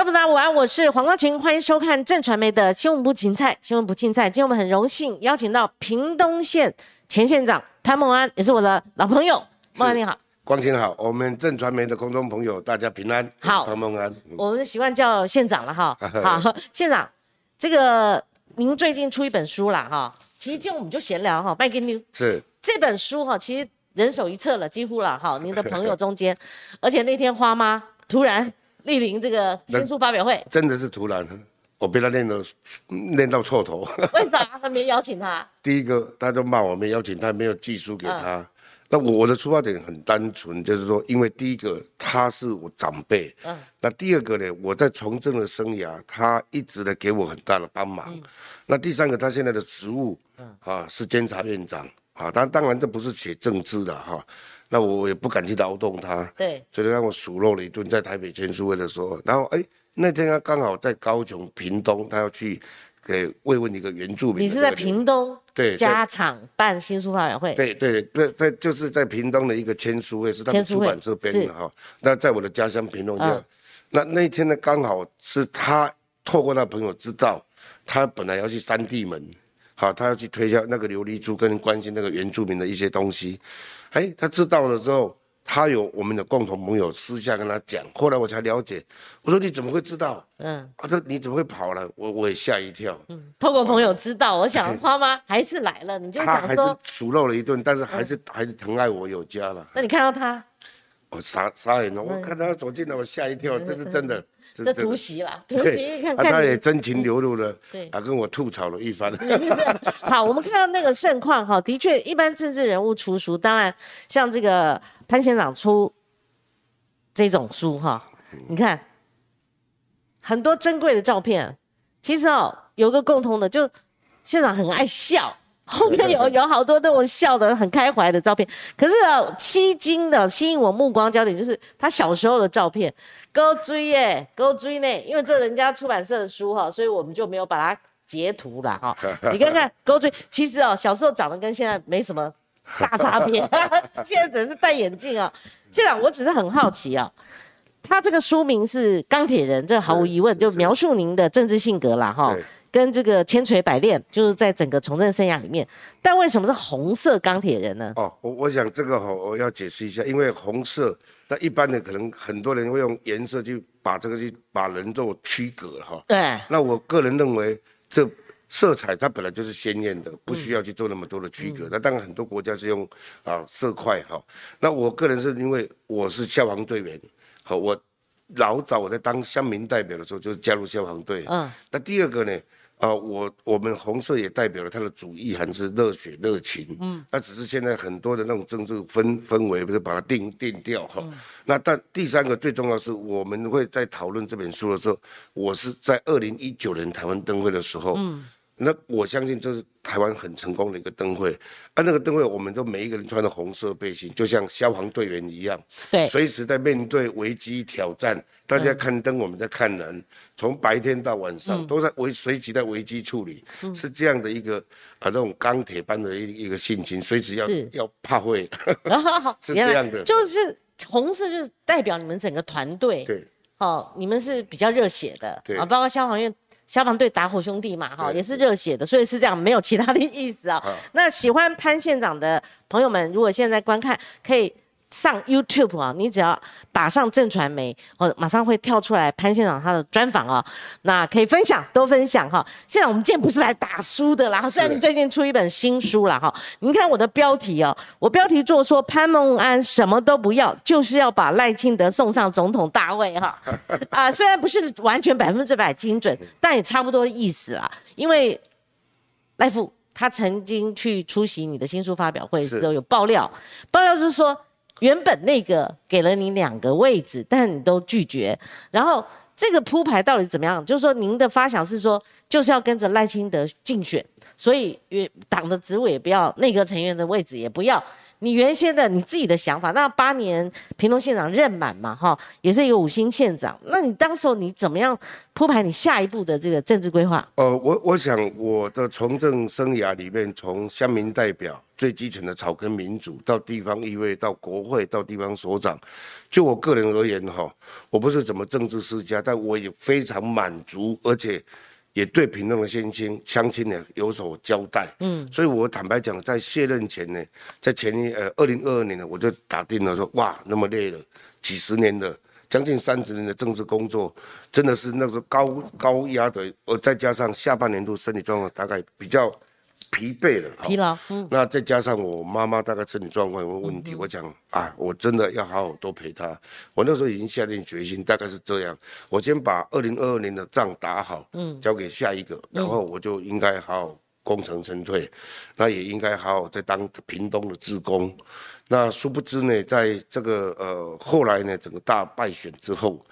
观众大家午安，我是黄光琴，欢迎收看正传媒的新闻部芹菜。新闻部芹菜，今天我们很荣幸邀请到屏东县前县长潘孟安，也是我的老朋友。孟安你好，光晴好，我们正传媒的空中朋友大家平安。好潘孟安。我们习惯叫县长了哈。好，县长，这个您最近出一本书了哈。其实今天我们就闲聊哈，拜给你是这本书哈，其实人手一册了，几乎了哈。您的朋友中间，而且那天花妈突然莅临这个新书发表会，真的是突然，我被他念到念到臭头。为啥他没邀请他？第一个，他就骂我没邀请他，没有寄书给他。那我的出发点很单纯，就是说，因为第一个他是我长辈，嗯，那第二个呢，我在从政的生涯，他一直的给我很大的帮忙。那第三个，他现在的职务，嗯，啊，是监察院长，啊，当当然这不是写政治的哈，那我也不敢去劳动他，对，所以让我数落了一顿，在台北签书会的时候，然后哎，那天他刚好在高雄屏东，他要去给慰问一个原住民。你是在屏东？对，家场办新书发表会。对对对，在就是在屏东的一个签书会，是他们出版社编的哈。那在我的家乡屏东这那那一天呢，刚好是他透过那朋友知道，他本来要去三地门，好，他要去推销那个琉璃珠，跟关心那个原住民的一些东西。哎，他知道了之后。他有我们的共同朋友私下跟他讲，后来我才了解。我说你怎么会知道？嗯，他说你怎么会跑了？我我也吓一跳。嗯，透过朋友知道，我想花妈还是来了，你就想说。他还是数落了一顿，但是还是还是疼爱我有加了。那你看到他？我傻傻眼了，我看他走进来，我吓一跳，这是真的。这突袭了，突袭看看。他也真情流露了，对，啊，跟我吐槽了一番。好，我们看到那个盛况哈，的确，一般政治人物出书，当然像这个潘县长出这种书哈，你看很多珍贵的照片，其实哦，有个共通的，就县长很爱笑。后 面有有好多那种笑得很开怀的照片，可是啊，吸睛的吸引我目光焦点就是他小时候的照片。勾追耶，勾追呢，因为这人家出版社的书哈，所以我们就没有把它截图了哈。你看看勾追，其实哦，小时候长得跟现在没什么大差别，现在只是戴眼镜啊。县长，我只是很好奇啊，他这个书名是《钢铁人》，这毫无疑问就描述您的政治性格啦哈。跟这个千锤百炼，就是在整个从政生涯里面，但为什么是红色钢铁人呢？哦，我我想这个哈，我要解释一下，因为红色，那一般的可能很多人会用颜色去把这个去把人做区隔了哈。对。那我个人认为，这色彩它本来就是鲜艳的，不需要去做那么多的区隔。那当然很多国家是用啊色块哈。那我个人是因为我是消防队员，好，我老早我在当乡民代表的时候就加入消防队。嗯。那第二个呢？啊，我我们红色也代表了他的主意，还是热血热情。嗯，那只是现在很多的那种政治氛氛围，不是把它定定掉哈。那但第三个最重要是，我们会在讨论这本书的时候，我是在二零一九年台湾灯会的时候。嗯。那我相信这是台湾很成功的一个灯会，啊，那个灯会我们都每一个人穿的红色背心，就像消防队员一样，对，随时在面对危机挑战。大家看灯，我们在看人，从白天到晚上都在危随时在危机处理，是这样的一个啊那种钢铁般的一一个性情，随时要要怕会，是这样的，就是红色就是代表你们整个团队，对，哦，你们是比较热血的，对。啊，包括消防员。消防队打火兄弟嘛，哈，也是热血的，所以是这样，没有其他的意思啊。那喜欢潘县长的朋友们，如果现在观看，可以。上 YouTube 啊，你只要打上正传媒，哦，马上会跳出来潘县长他的专访啊。那可以分享，多分享哈。现在我们今天不是来打书的啦，虽然你最近出一本新书了哈。你看我的标题哦，我标题做说潘孟安什么都不要，就是要把赖清德送上总统大位哈。啊，虽然不是完全百分之百精准，但也差不多的意思啦。因为赖富他曾经去出席你的新书发表会时候有爆料，爆料是说。原本那个给了你两个位置，但你都拒绝。然后这个铺排到底怎么样？就是说，您的发想是说，就是要跟着赖清德竞选，所以党的职位也不要，内阁成员的位置也不要。你原先的你自己的想法，那八年屏东县长任满嘛，哈，也是一个五星县长。那你当时候你怎么样铺排你下一步的这个政治规划？呃，我我想我的从政生涯里面，从乡民代表最基层的草根民主，到地方议会，到国会，到地方所长，就我个人而言，哈，我不是怎么政治世家，但我也非常满足，而且。也对屏东的先亲乡亲呢有所交代，嗯，所以我坦白讲，在卸任前呢，在前一呃二零二二年呢，我就打定了说，哇，那么累了，几十年的将近三十年的政治工作，真的是那个高高压的，呃，再加上下半年度身体状况大概比较。疲惫了，疲劳。嗯，那再加上我妈妈大概身体状况有问题，我讲啊，我真的要好好多陪她。我那时候已经下定决心，大概是这样。我先把二零二二年的仗打好，嗯，交给下一个，然后我就应该好好功成身退，那也应该好好再当屏东的职工。那殊不知呢，在这个呃后来呢，整个大败选之后。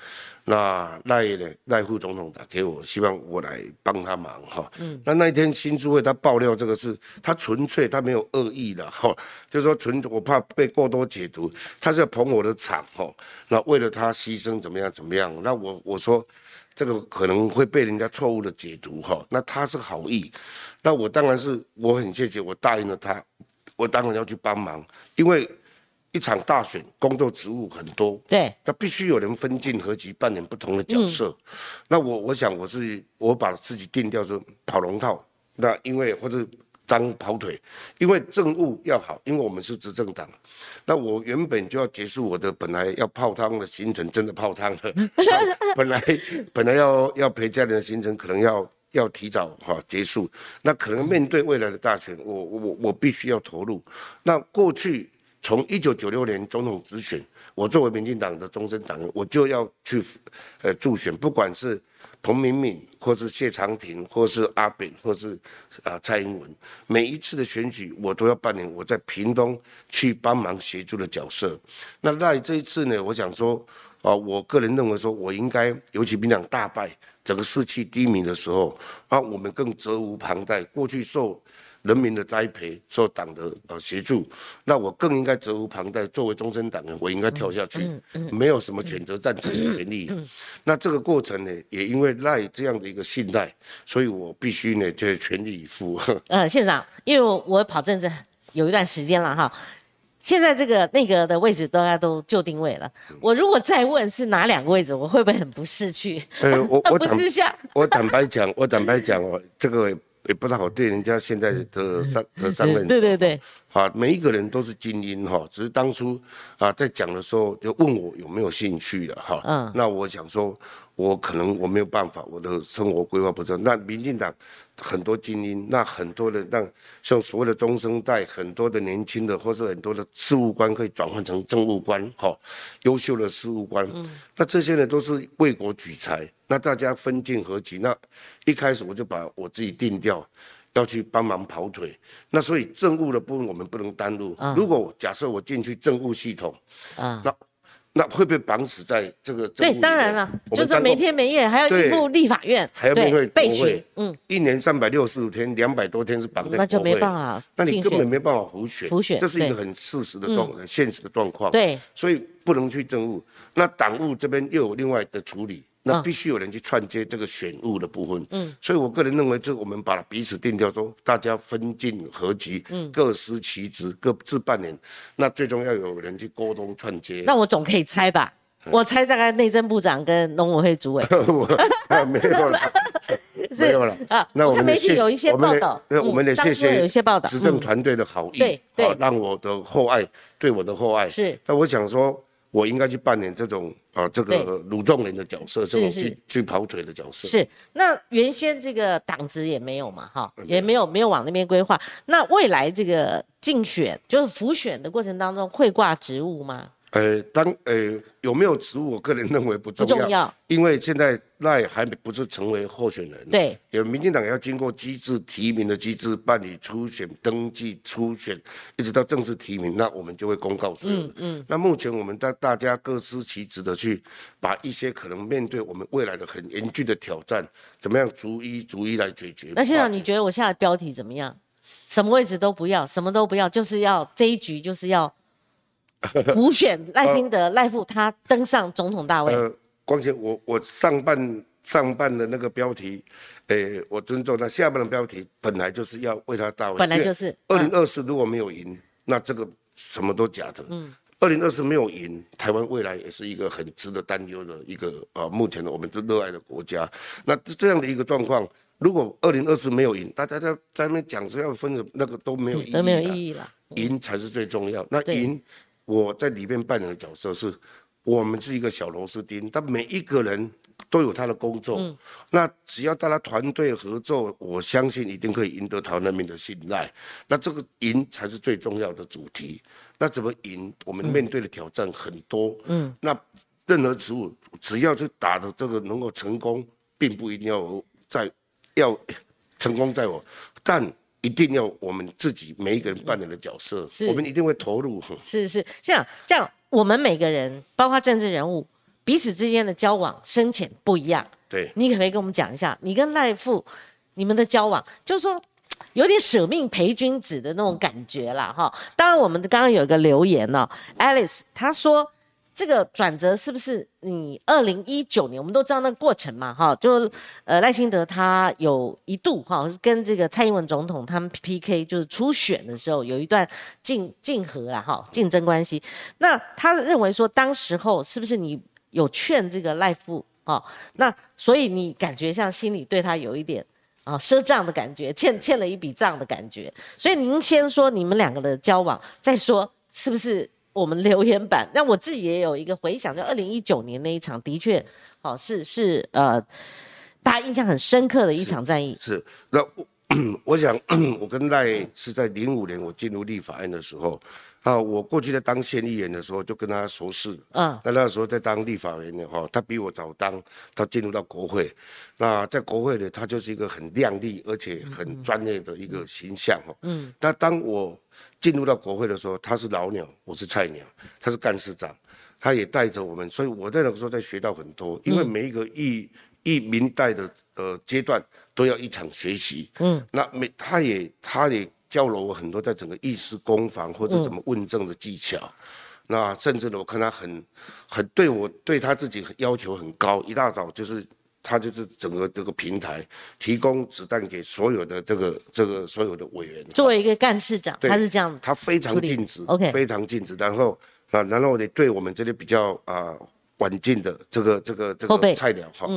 那赖呢？赖副总统打给我，希望我来帮他忙哈。嗯。那那一天新诸位他爆料这个事，他纯粹他没有恶意的哈，就是说纯我怕被过多解读，他是要捧我的场哈。那为了他牺牲怎么样怎么样？那我我说这个可能会被人家错误的解读哈。那他是好意，那我当然是我很谢谢，我答应了他，我当然要去帮忙，因为。一场大选，工作职务很多，对，那必须有人分进合集，扮演不同的角色。那我我想我是我把自己定调说跑龙套，那因为或者当跑腿，因为政务要好，因为我们是执政党。那我原本就要结束我的本来要泡汤的行程，真的泡汤了。本来本来要要陪家人的行程，可能要要提早哈结束。那可能面对未来的大选，我我我必须要投入。那过去。从一九九六年总统直选，我作为民进党的终身党员，我就要去，呃，助选，不管是彭明敏，或是谢长廷，或是阿扁，或是啊蔡英文，每一次的选举，我都要扮演我在屏东去帮忙协助的角色。那在这一次呢，我想说，啊，我个人认为说，我应该，尤其民党大败，整个士气低迷的时候，啊，我们更责无旁贷。过去受人民的栽培，受党的呃协助，那我更应该责无旁贷。作为终身党员，我应该跳下去，没有什么选择赞成的权利。那这个过程呢，也因为赖这样的一个信赖，所以我必须呢就全力以赴。呃，县长，因为我跑政治有一段时间了哈，现在这个那个的位置大家都就定位了。我如果再问是哪两个位置，我会不会很不识趣？呃，我我 不是像我坦白讲，我坦白讲哦，这个。也不太好对人家现在的上的上任，对对对，啊，每一个人都是精英哈，只是当初啊在讲的时候就问我有没有兴趣的哈，嗯，那我想说，我可能我没有办法，我的生活规划不正。那民进党很多精英，那很多的让像所谓的中生代，很多的年轻的或是很多的事务官可以转换成政务官哈，优秀的事务官，嗯，那这些呢都是为国举才。那大家分进合集，那一开始我就把我自己定掉，要去帮忙跑腿。那所以政务的部分我们不能单录。如果假设我进去政务系统，啊，那那会被绑死在这个。对，当然了，就是每天每夜还要应付立法院，还要面对备选，嗯，一年三百六十五天，两百多天是绑在那就没办法，那你根本没办法胡选。这是一个很事实的状，现实的状况。对，所以不能去政务。那党务这边又有另外的处理。那必须有人去串接这个选务的部分，嗯，所以我个人认为，这我们把彼此定调，说大家分进合集，嗯，各司其职，各自扮演。那最终要有人去沟通串接。那我总可以猜吧？我猜大概内政部长跟农委会主委。没有了，没有了 啊。那我们媒体有一些报道，我们的谢谢有一些报道，执政团队的好意，对对，让我的厚爱对我的厚爱是。那我想说。我应该去扮演这种啊，这个鲁仲人的角色，这种去去跑腿的角色。是，那原先这个党职也没有嘛，哈，也没有没有往那边规划。那未来这个竞选，就是辅选的过程当中，会挂职务吗？呃，当呃有没有职务，我个人认为不重要，不重要，因为现在赖还不是成为候选人，对，有民进党要经过机制提名的机制办理初选登记、初选，一直到正式提名，那我们就会公告出来。嗯嗯。那目前我们大大家各司其职的去把一些可能面对我们未来的很严峻的挑战，怎么样逐一逐一来解决？那现在你觉得我下的标题怎么样？什么位置都不要，什么都不要，就是要这一局就是要 补选赖清德赖富他登上总统大位。呃，光前我我上半上半的那个标题，诶，我尊重那下半的标题本来就是要为他大位，本来就是二零二四如果没有赢，那这个什么都假的。嗯，二零二四没有赢，台湾未来也是一个很值得担忧的一个呃，目前的我们都热爱的国家。那这样的一个状况，如果二零二四没有赢，大家在在那边讲是要分的那个都没有意义，都没有意义了。赢才是最重要。那赢，我在里面扮演的角色是，我们是一个小螺丝钉，但每一个人。都有他的工作，那只要大家团队合作，我相信一定可以赢得台湾人民的信赖。那这个赢才是最重要的主题。那怎么赢？我们面对的挑战很多。嗯，那任何职务只要是打的这个能够成功，并不一定要在要成功在我，但一定要我们自己每一个人扮演的角色，我们一定会投入。是是，像这样，我们每个人，包括政治人物。彼此之间的交往深浅不一样，对你可不可以跟我们讲一下，你跟赖富你们的交往，就是说有点舍命陪君子的那种感觉啦，哈。当然，我们刚刚有一个留言呢，Alice 他说。这个转折是不是你二零一九年？我们都知道那个过程嘛，哈，就呃赖清德他有一度哈跟这个蔡英文总统他们 PK，就是初选的时候有一段竞竞合啊，哈竞争关系。那他认为说当时候是不是你？有劝这个赖父啊，那所以你感觉像心里对他有一点啊赊账的感觉，欠欠了一笔账的感觉。所以您先说你们两个的交往，再说是不是我们留言板？那我自己也有一个回想，就二零一九年那一场，的确，哦是是呃，大家印象很深刻的一场战役。是那我 我想我跟赖是在零五年我进入立法院的时候。啊，我过去在当县议员的时候就跟他熟识，嗯，那那时候在当立法员的哈，他比我早当，他进入到国会，那在国会呢，他就是一个很亮丽而且很专业的一个形象哈，嗯，那当我进入到国会的时候，他是老鸟，我是菜鸟，他是干事长，他也带着我们，所以我在那个时候在学到很多，因为每一个议议民代的呃阶段都要一场学习，嗯，那每他也他也。教了我很多在整个议事攻防或者怎么问政的技巧，那甚至呢，我看他很很对我对他自己要求很高，一大早就是他就是整个这个平台提供子弹给所有的这个这个所有的委员。作为一个干事长，他是这样，他非常尽职，OK，非常尽职。然后啊，然后你对我们这里比较啊稳健的这个这个这个菜鸟哈，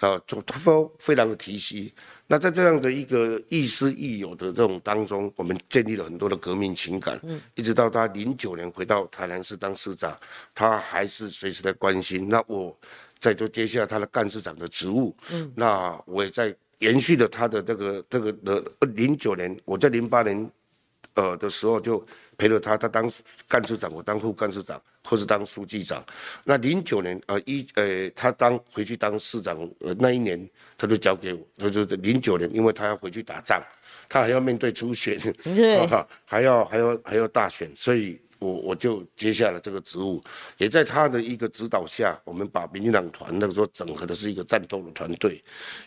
啊，就都非常的提携。那在这样的一个亦师亦友的这种当中，我们建立了很多的革命情感。嗯，一直到他零九年回到台南市当市长，他还是随时在关心。那我在做接下他的干事长的职务。嗯，那我也在延续了他的这个这个的零九年，我在零八年，呃的时候就陪了他，他当干事长，我当副干事长。或是当书记长，那零九年呃一呃他当回去当市长呃那一年他就交给我，他就零九年，因为他要回去打仗，他还要面对初选，还要还要还要大选，所以我我就接下了这个职务，也在他的一个指导下，我们把民进党团那个时候整合的是一个战斗的团队，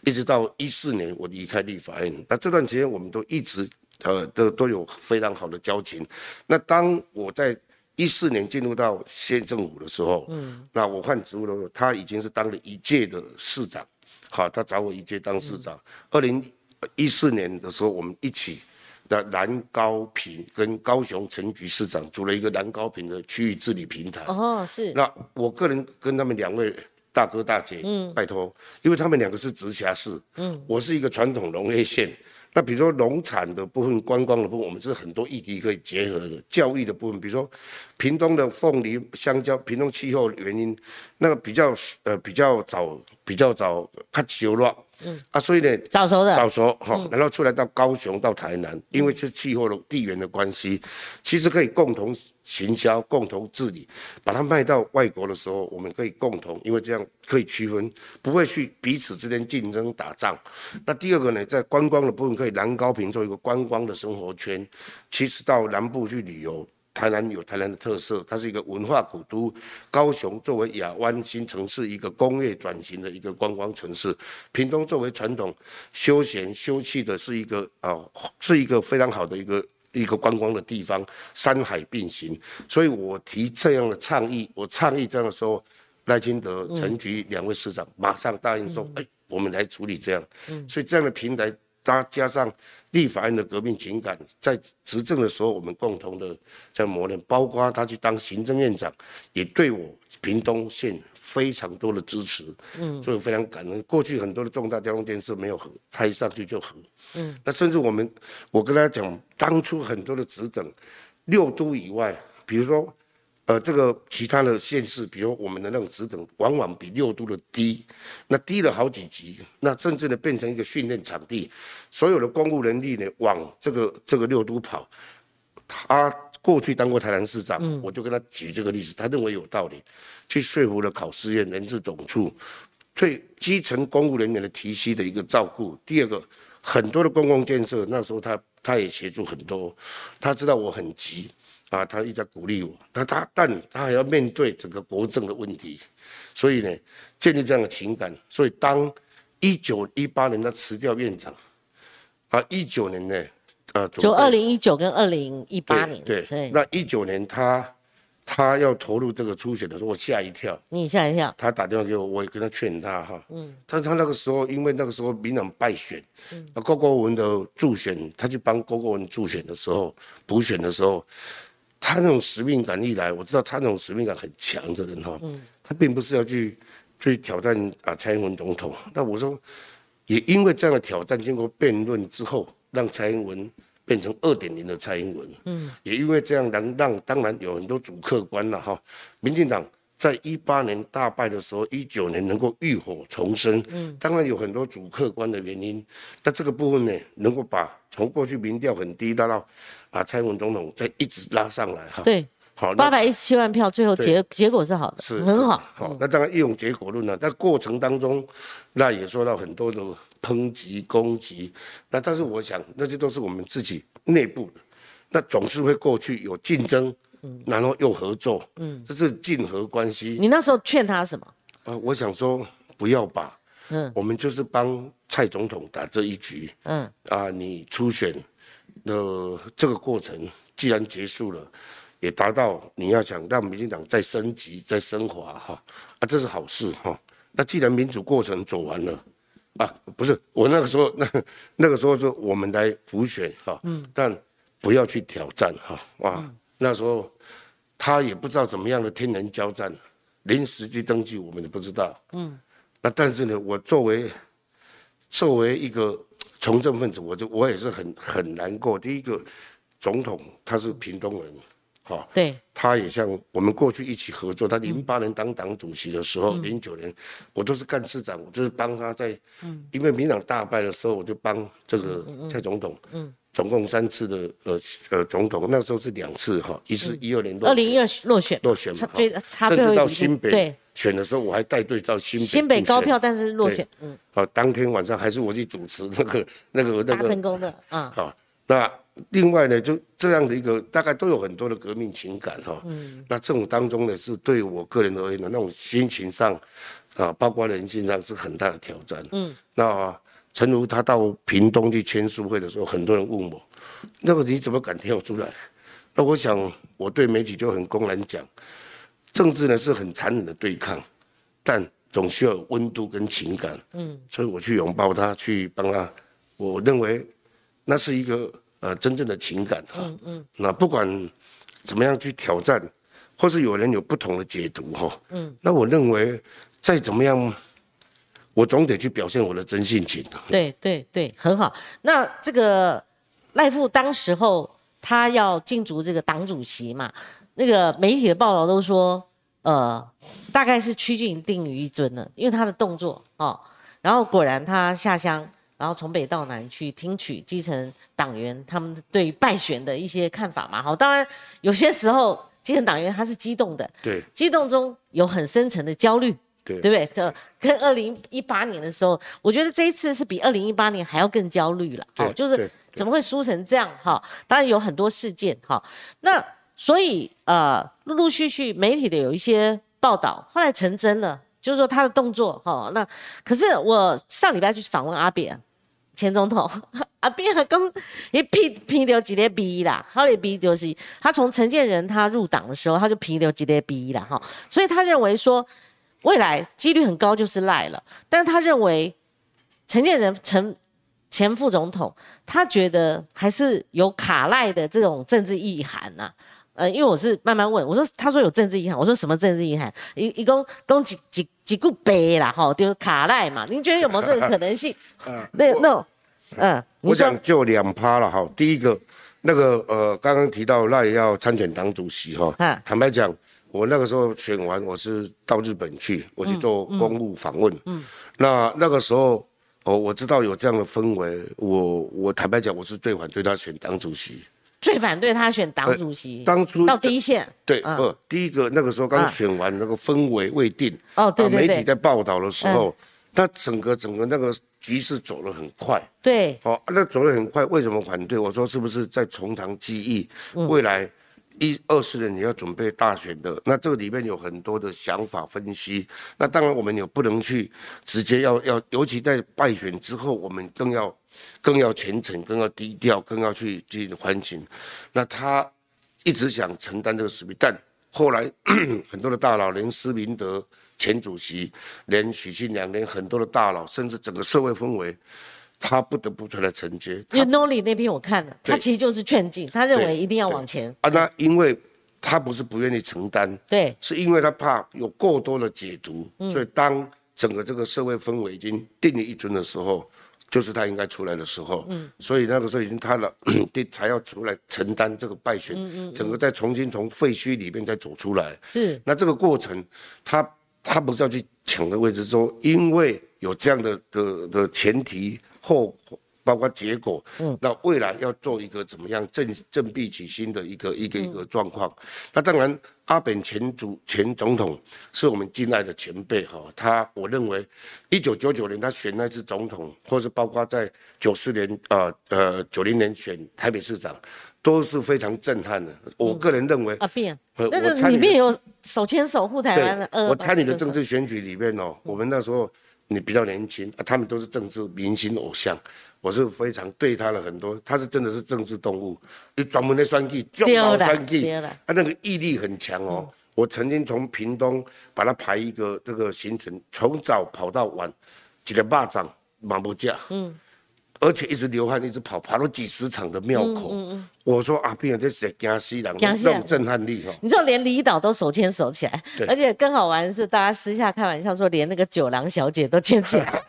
一直到一四年我离开立法院，那这段时间我们都一直呃都都有非常好的交情，那当我在。一四年进入到县政府的时候，嗯，那我换职务的时候，他已经是当了一届的市长，好，他找我一届当市长。二零一四年的时候，我们一起的南高平跟高雄陈局市长组了一个南高平的区域治理平台。哦，是。那我个人跟他们两位大哥大姐，嗯，拜托，因为他们两个是直辖市，嗯，我是一个传统农业县。那比如说农产的部分、观光的部分，我们是很多议题可以结合的。教育的部分，比如说屏东的凤梨、香蕉，屏东气候原因，那个比较呃比较早、比较早开始了。嗯啊，所以呢，早熟的早熟哈，然后出来到高雄到台南，因为是气候的地缘的关系，其实可以共同行销、共同治理，把它卖到外国的时候，我们可以共同，因为这样可以区分，不会去彼此之间竞争打仗。那第二个呢，在观光的部分，可以南高平做一个观光的生活圈，其实到南部去旅游。台南有台南的特色，它是一个文化古都。高雄作为亚湾新城市一个工业转型的一个观光城市，屏东作为传统休闲休憩的是一个啊，是一个非常好的一个一个观光的地方，山海并行。所以我提这样的倡议，我倡议这样的时候，赖清德、陈菊两位市长马上答应说，哎，我们来处理这样。嗯所以这样的平台。搭加上立法院的革命情感，在执政的时候，我们共同的在磨练，包括他去当行政院长，也对我屏东县非常多的支持，嗯，所以非常感恩。过去很多的重大交通建设没有合，他一上去就合，嗯，那甚至我们，我跟他讲，当初很多的职等，六都以外，比如说。呃，这个其他的县市，比如我们的那种职等，往往比六都的低，那低了好几级，那甚至呢变成一个训练场地，所有的公务人力呢往这个这个六都跑。他过去当过台南市长，我就跟他举这个例子，他认为有道理，去说服了考试院人事总处，对基层公务人员的提息的一个照顾。第二个，很多的公共建设，那时候他他也协助很多，他知道我很急。啊，他一直在鼓励我，那他，但他还要面对整个国政的问题，所以呢，建立这样的情感。所以当一九一八年他辞掉院长，啊，一九年呢，呃，就二零一九跟二零一八年，对，那一九年他他要投入这个初选的时候，我吓一跳。你吓一跳？他打电话给我，我也跟他劝他哈，嗯，但他那个时候因为那个时候民党败选，嗯，郭国文的助选，他去帮郭国文助选的时候，补选的时候。他那种使命感一来，我知道他那种使命感很强的人哈，他并不是要去去挑战啊蔡英文总统。那我说，也因为这样的挑战，经过辩论之后，让蔡英文变成二点零的蔡英文。嗯，也因为这样能让当然有很多主客观了哈。民进党在一八年大败的时候，一九年能够浴火重生，嗯，当然有很多主客观的原因。那这个部分呢，能够把从过去民调很低，到啊，蔡英文总统再一直拉上来哈，对，好，八百一十七万票，最后结结果是好的，是很好。好，那当然一用结果论了，在过程当中，那也受到很多的抨击攻击。那但是我想，那些都是我们自己内部的，那总是会过去有竞争，嗯，然后又合作，嗯，这是竞合关系。你那时候劝他什么？呃，我想说不要把，嗯，我们就是帮蔡总统打这一局，嗯，啊，你初选。的，这个过程既然结束了，也达到你要想让民进党再升级、再升华哈，啊，这是好事哈。那既然民主过程走完了，啊，不是我那个时候那那个时候说我们来补选哈，嗯，但不要去挑战哈，哇，那时候他也不知道怎么样的天人交战，临时去登记我们也不知道，嗯，那但是呢，我作为作为一个。从政分子，我就我也是很很难过。第一个，总统他是屏东人，哈，对，他也像我们过去一起合作。他零八年当党主席的时候，零九年我都是干市长，我就是帮他在，嗯，因为民党大败的时候，我就帮这个蔡总统，嗯，总共三次的呃呃总统，那时候是两次哈，一次一二年二零一二落选落选嘛，差最后到新北对。选的时候我还带队到新北，新北高票，但是落选。嗯，好，当天晚上还是我去主持那个那个那个成功的啊。好，那另外呢，就这样的一个大概都有很多的革命情感哈。嗯。那这种当中呢，是对我个人而言的那种心情上啊，包括人性上是很大的挑战。嗯。那陈如他到屏东去签书会的时候，很多人问我，那个你怎么敢跳出来？那我想我对媒体就很公然讲。政治呢是很残忍的对抗，但总需要有温度跟情感。嗯，所以我去拥抱他，去帮他。我认为那是一个呃真正的情感哈。嗯嗯。那不管怎么样去挑战，或是有人有不同的解读哈。嗯。那我认为再怎么样，我总得去表现我的真性情。对对对，很好。那这个赖富当时候他要竞逐这个党主席嘛？那个媒体的报道都说，呃，大概是趋近定于一尊了，因为他的动作哦，然后果然他下乡，然后从北到南去听取基层党员他们对败选的一些看法嘛。好，当然有些时候基层党员他是激动的，对，激动中有很深层的焦虑，对，对不对？的，跟二零一八年的时候，我觉得这一次是比二零一八年还要更焦虑了，哦，就是怎么会输成这样？哈，当然有很多事件，哈，那。所以呃，陆陆续续媒体的有一些报道，后来成真了，就是说他的动作哈。那可是我上礼拜去访问阿扁前总统，阿扁刚 一批批掉几列 B 啦，后来 B 就是他从陈建仁他入党的时候，他就批掉几列 B 啦哈，所以他认为说未来几率很高就是赖了，但他认为陈建仁陈。前副总统，他觉得还是有卡赖的这种政治意涵呐。呃，因为我是慢慢问，我说，他说有政治意涵，我说什么政治意涵？一一共共几几几个杯啦，哈，就是卡赖嘛。您觉得有没有这个可能性？嗯，那那，嗯，我想就两趴了哈。第一个，那个呃，刚刚提到赖要参选党主席哈。坦白讲，我那个时候选完，我是到日本去，我去做公务访问。嗯，那那个时候。哦，我知道有这样的氛围，我我坦白讲，我是最反对他选党主席，最反对他选党主席。当初到第一线，对，不，第一个那个时候刚选完，那个氛围未定。哦，对对对。媒体在报道的时候，那整个整个那个局势走得很快。对。哦，那走得很快，为什么反对？我说是不是在从长计议，未来？一二十年你要准备大选的，那这个里面有很多的想法分析。那当然我们也不能去直接要要，尤其在败选之后，我们更要更要虔诚，更要低调，更要去进行反省。那他一直想承担这个使命，但后来 很多的大佬，连施明德前主席，连许信良，连很多的大佬，甚至整个社会氛围。他不得不出来承接。因为 Noli 那篇我看了，他其实就是劝进，他认为一定要往前。啊，那因为他不是不愿意承担，对，是因为他怕有过多的解读，所以当整个这个社会氛围已经定了一尊的时候，就是他应该出来的时候。嗯，所以那个时候已经他了，对才要出来承担这个败选，嗯嗯，整个再重新从废墟里面再走出来。是，那这个过程，他他不是要去抢的位置，说因为有这样的的的前提。后包括结果，嗯，那未来要做一个怎么样振振臂起心的一个一个一个状况。那当然，阿本前主前总统是我们敬爱的前辈哈。他我认为，一九九九年他选那次总统，或是包括在九四年呃呃九零年选台北市长，都是非常震撼的。我个人认为啊，变，那是里面有手牵手护台湾的。我参与的政治选举里面哦，我们那时候。你比较年轻，啊他们都是政治明星偶像，我是非常对他的很多，他是真的是政治动物，就专门的算计，就搞算计，他那个毅力很强哦。我曾经从屏东把他排一个这个行程，从早跑到晚，几个巴掌马不架。嗯。而且一直流汗，一直跑，跑了几十场的庙口。我说阿斌这是江西人，那种震撼力哈。你知道连离岛都手牵手起来，而且更好玩的是，大家私下开玩笑说，连那个九郎小姐都牵起来。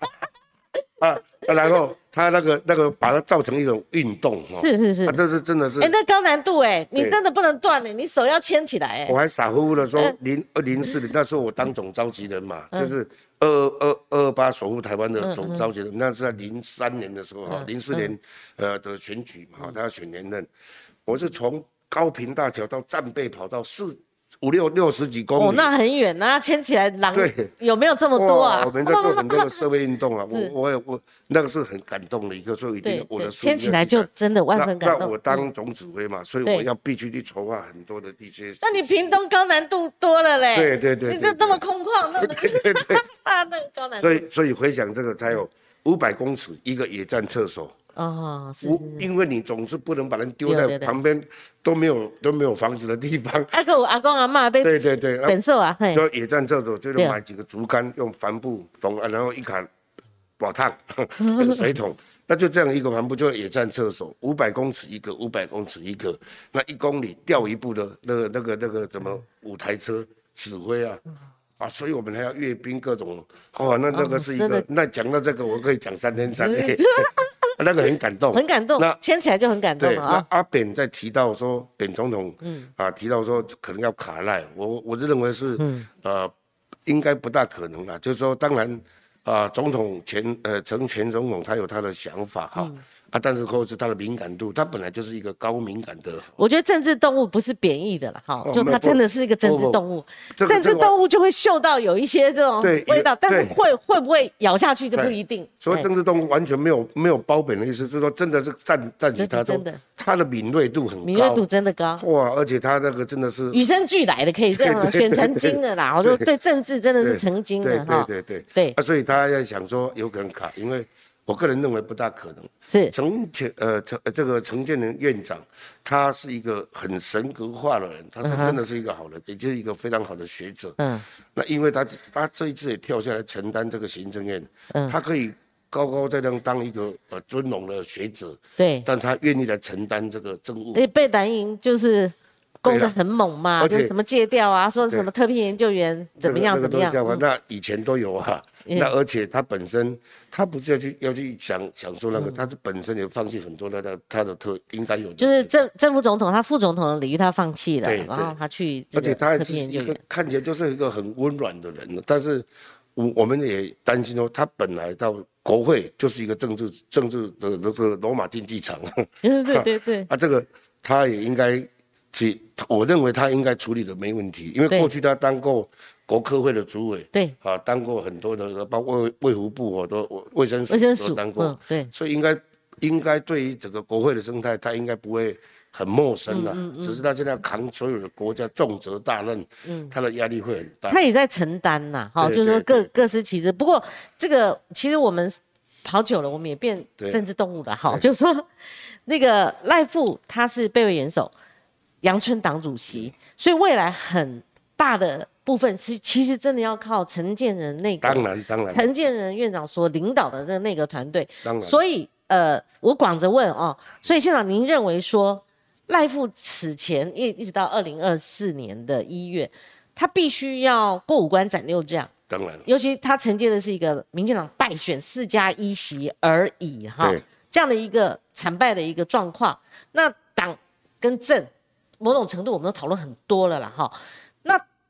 啊，然后他那个那个把它造成一种运动哈。是是是，这是真的是。哎，那高难度哎，你真的不能断哎，你手要牵起来哎。我还傻乎乎的说零二零四年那时候我当总召集人嘛，就是。二二二八守护台湾的总召集人，那是在零三年的时候哈，零四年呃的选举嘛，他要选连任，我是从高平大桥到战备跑到四五六六十几公里，哦，那很远啊，牵起来狼对，有没有这么多啊？我们在做很多的社会运动啊，我我也我那个是很感动的一个，所以一定我的牵起来就真的万分感动。那我当总指挥嘛，所以我要必须去筹划很多的一些。那你屏东高难度多了嘞，对对对，你这这么空旷，那 么 那个高难度。所以，所以回想这个，才有五百公尺一个野战厕所。哦，是。因为你总是不能把人丢在旁边都没有 都没有房子的地方。阿哥，阿公阿妈被对对对，啊，就野战厕所，就是买几个竹竿，用帆布缝，然后一砍瓦烫 水桶，那就这样一个帆布，就野战厕所，五百公尺一个，五百公尺一个，那一公里掉一部的那个那个那个怎么五台车指挥啊？啊，所以我们还要阅兵各种，哦，那那个是一个，那讲到这个，我可以讲三天三夜，那个很感动，很感动，那牵起来就很感动啊。那阿扁在提到说，扁总统，嗯，啊，提到说可能要卡赖，我我就认为是，嗯。呃，应该不大可能啦。就是说，当然，啊，总统前，呃，陈前总统他有他的想法哈，啊，但是或者是他的敏感度，它本来就是一个高敏感的。我觉得政治动物不是贬义的了哈，就它真的是一个政治动物，这个政治动物就会嗅到有一些这种味道，但是会会不会咬下去就不一定。所以哎政治动物完全没有没有褒贬的意思，是说真的是占占据它中真的。它的敏锐度很高，敏锐度真的高，哇，而且它那个真的是与生俱来的，可以这样选成精的啦。我就对。政治真的是成精对的哈，对对对。对。啊，所以他要想说有可能卡，因为我个人认为不大可能。是陈前呃陈呃这个陈建仁院长，他是一个很神格化的人，他是真的是一个好人，也就是一个非常好的学者。嗯那因为他他这一次也跳下来承担这个行政院，嗯他可以高高在上当一个呃尊荣的学者，对，但他愿意来承担这个政务而。且被蓝营就是攻得很猛嘛，就是什么戒掉啊，说什么特聘研究员怎么样怎么样，那以前都有啊。嗯。那而且他本身，他不是要去要去想想说嗯那个，他是本身也放弃很多的他他的特应该有，就是正正副总统，他副总统的领域他放弃了，对然后对。他去而且他还是一个看起来就是一个很温暖的人，但是我我们也担心哦，他本来到国会就是一个政治政治的那个罗马竞技场对对对对，啊，这个他也应该去，我认为他应该处理的没问题，因为过去他当过国科会的主委，对。啊，当过很多的，包括卫卫福部哦，都卫生署卫生署都当过，嗯对。所以应该应该对于整个国会的生态，他应该不会很陌生了。嗯只是他现在扛所有的国家重责大任，他的压力会很大。他也在承担呐，哈，对就是说各各司其职。不过这个其实我们跑久了，我们也变政治动物了，哈，就是说那个赖富他是备位元首，阳春党主席，所以未来很大的部分是其实真的要靠陈建仁那个当然，当然，陈建仁院长所领导的这个内阁团队。当然，所以呃，我广着问哦，所以县长，您认为说赖富此前一一直到二零二四年的一月，他必须要过五关斩六将，当然，尤其他承接的是一个民进党败选四加一席而已哈。对，这样的一个惨败的一个状况，那党跟政某种程度我们都讨论很多了啦哈，那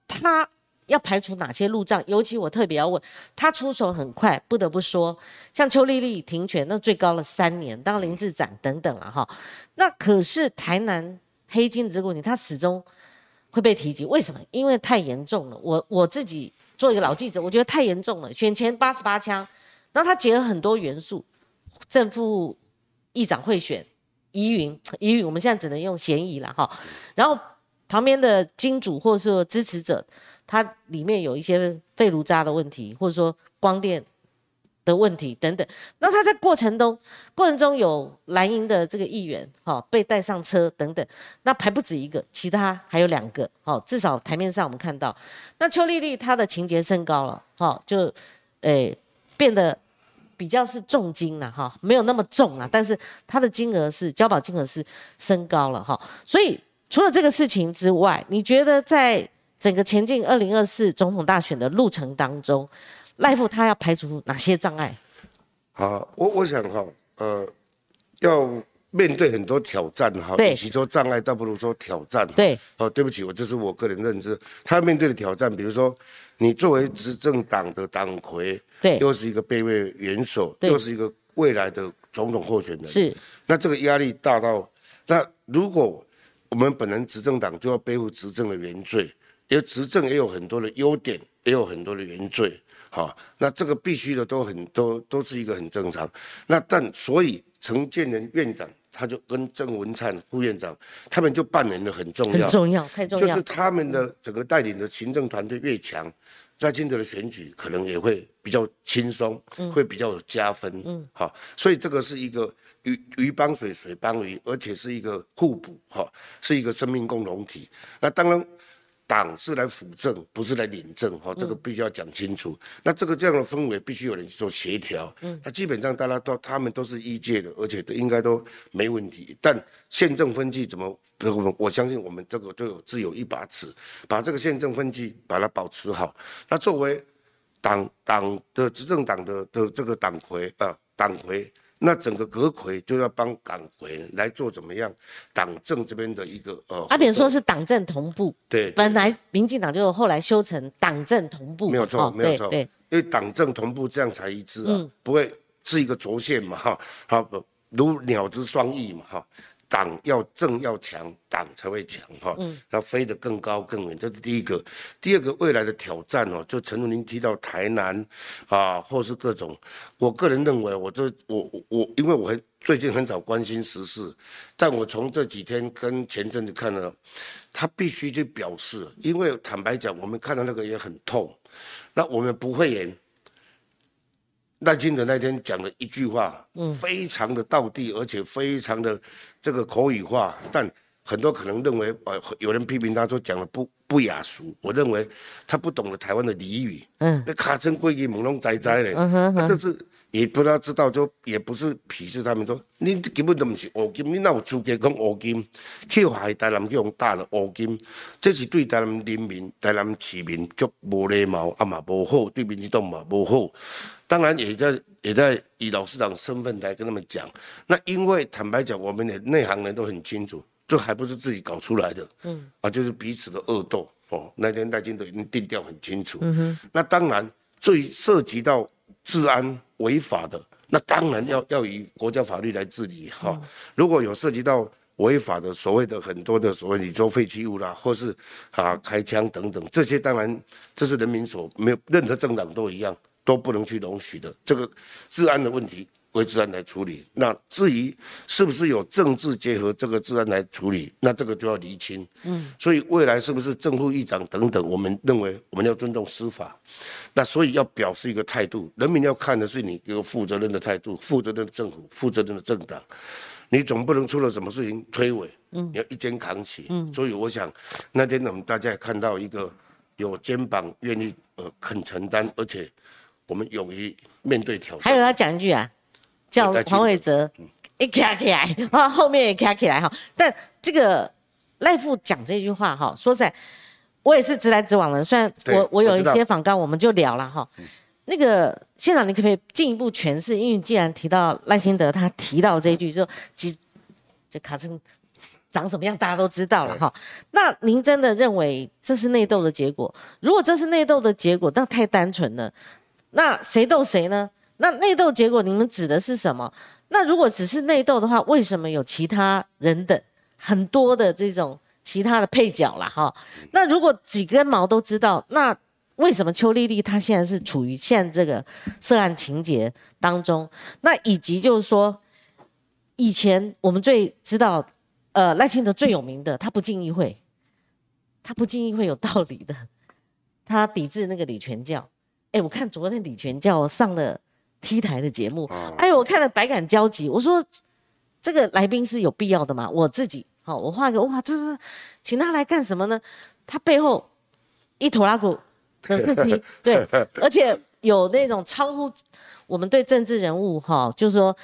他。要排除哪些路障？尤其我特别要问，他出手很快，不得不说，像邱丽丽停权，那最高了三年，当林志展等等了哈。那可是台南黑金的这个问题，他始终会被提及，为什么？因为太严重了。我我自己做一个老记者，我觉得太严重了。选前八十八枪，然后他结合很多元素，正副议长贿选疑云，疑云我们现在只能用嫌疑了哈。然后旁边的金主或者说支持者，他里面有一些废炉渣的问题，或者说光电的问题等等。那他在过程中过程中有蓝营的这个议员哈、被带上车等等，那还不止一个，其他还有两个哈、至少台面上我们看到，那邱丽丽她的情节升高了哈、就诶、变得。比较是重金了哈，没有那么重了，但是她的金额是交保金额是升高了哈，所以除了这个事情之外，你觉得在整个前进二零二四总统大选的路程当中，赖富他要排除哪些障碍？好，我我想哈，呃，要面对很多挑战哈，对与其说障碍，倒不如说挑战。对，哦，对不起，我这是我个人认知。他面对的挑战，比如说，你作为执政党的党魁，对，又是一个卑微元首，对又是一个未来的总统候选人，是，那这个压力大到，那如果我们本人执政党就要背负执政的原罪，因为执政也有很多的优点，也有很多的原罪，好，那这个必须的都很都都是一个很正常。那但所以陈建仁院长他就跟郑文灿副院长他们就扮演的很重要，很重要，太重要就是。他们的整个带领的行政团队越强，赖清德的选举可能也会比较轻松，会比较有加分。嗯，好，所以这个是一个鱼鱼帮水，水帮鱼，而且是一个互补，哈，是一个生命共同体。那当然。党是来辅政，不是来领政，哈，这个必须要讲清楚。那这个这样的氛围，必须有人去做协调。嗯，那基本上大家都他们都是一届的，而且都应该都没问题。但宪政分际怎么？我我相信我们这个都有自有一把尺，把这个宪政分际把它保持好。那作为党党的执政党的的这个党魁啊，党魁。那整个阁魁就要帮党魁来做怎么样？党政这边的一个呃，阿扁说是党政同步，对，本来民进党就后来修成党政同步嘛，没有错哦没有错对对，因为党政同步这样才一致啊，嗯不会是一个轴线嘛哈。好，不如鸟之双翼嘛，哈。党要正要强，党才会强哈，要飞得更高更远，这是第一个。第二个，未来的挑战哦，就陈如您提到台南啊，或是各种，我个人认为，我这我我，因为我很最近很少关心时事，但我从这几天跟前阵子看了，他必须去表示，因为坦白讲，我们看到那个也很痛，那我们不会演。赖清德那天讲了一句话，嗯，非常的道地，而且非常的这个口语化，但很多可能认为，呃，有人批评他说讲的不不雅俗，我认为他不懂得台湾的俚语，嗯，那卡称归给朦胧哉哉嘞，嗯哼，这是也不知道知道，就也不是鄙视他们说，你根本都不是乌金，你哪有资格讲乌金？去害台南去用打了乌金，这是对台南人民、台南市民足无礼貌，啊嘛无好，对民进党嘛无好。当然也在也在以老市长身份来跟他们讲，那因为坦白讲，我们的内行人都很清楚，这还不是自己搞出来的，嗯，啊，就是彼此的恶斗哦。那天戴金都已经定调很清楚，嗯哼。那当然，最涉及到治安违法的，那当然要要以国家法律来治理哈。如果有涉及到违法的，所谓的很多的所谓你说废弃物啦，或是啊开枪等等，这些当然这是人民所没有任何政党都一样。都不能去容许的这个治安的问题，归治安来处理。那至于是不是有政治结合这个治安来处理，那这个就要厘清。嗯，所以未来是不是正副议长等等，我们认为我们要尊重司法。那所以要表示一个态度，人民要看的是你一个负责任的态度，负责任的政府，负责任的政党。你总不能出了什么事情推诿，嗯，你要一肩扛起。嗯，所以我想那天我们大家也看到一个有肩膀、愿意呃肯承担，而且。我们勇于面对挑战。还有要讲一句啊，叫黄伟哲一卡起来，啊，后面也卡起来哈。但这个赖富讲这句话哈，说在，我也是直来直往的。虽然我我有一些访刚，我们就聊了哈。那个现场，你可不可以进一步诠释？因为既然提到赖清德，他提到这一句，说其实就卡成长什么样，大家都知道了哈。那您真的认为这是内斗的结果？如果这是内斗的结果，那太单纯了。那谁斗谁呢？那内斗结果你们指的是什么？那如果只是内斗的话，为什么有其他人等很多的这种其他的配角啦？哈，那如果几根毛都知道，那为什么邱丽丽她现在是处于现在这个涉案情节当中？那以及就是说，以前我们最知道，呃，赖清德最有名的，他不进议会，他不进议会有道理的，他抵制那个李全教。哎，我看昨天李全教上了 T 台的节目，哎，我看了百感交集。我说这个来宾是有必要的吗？我自己好，我画个哇，这是请他来干什么呢？他背后一坨拉骨的事情，对，而且有那种超乎我们对政治人物哈，就是说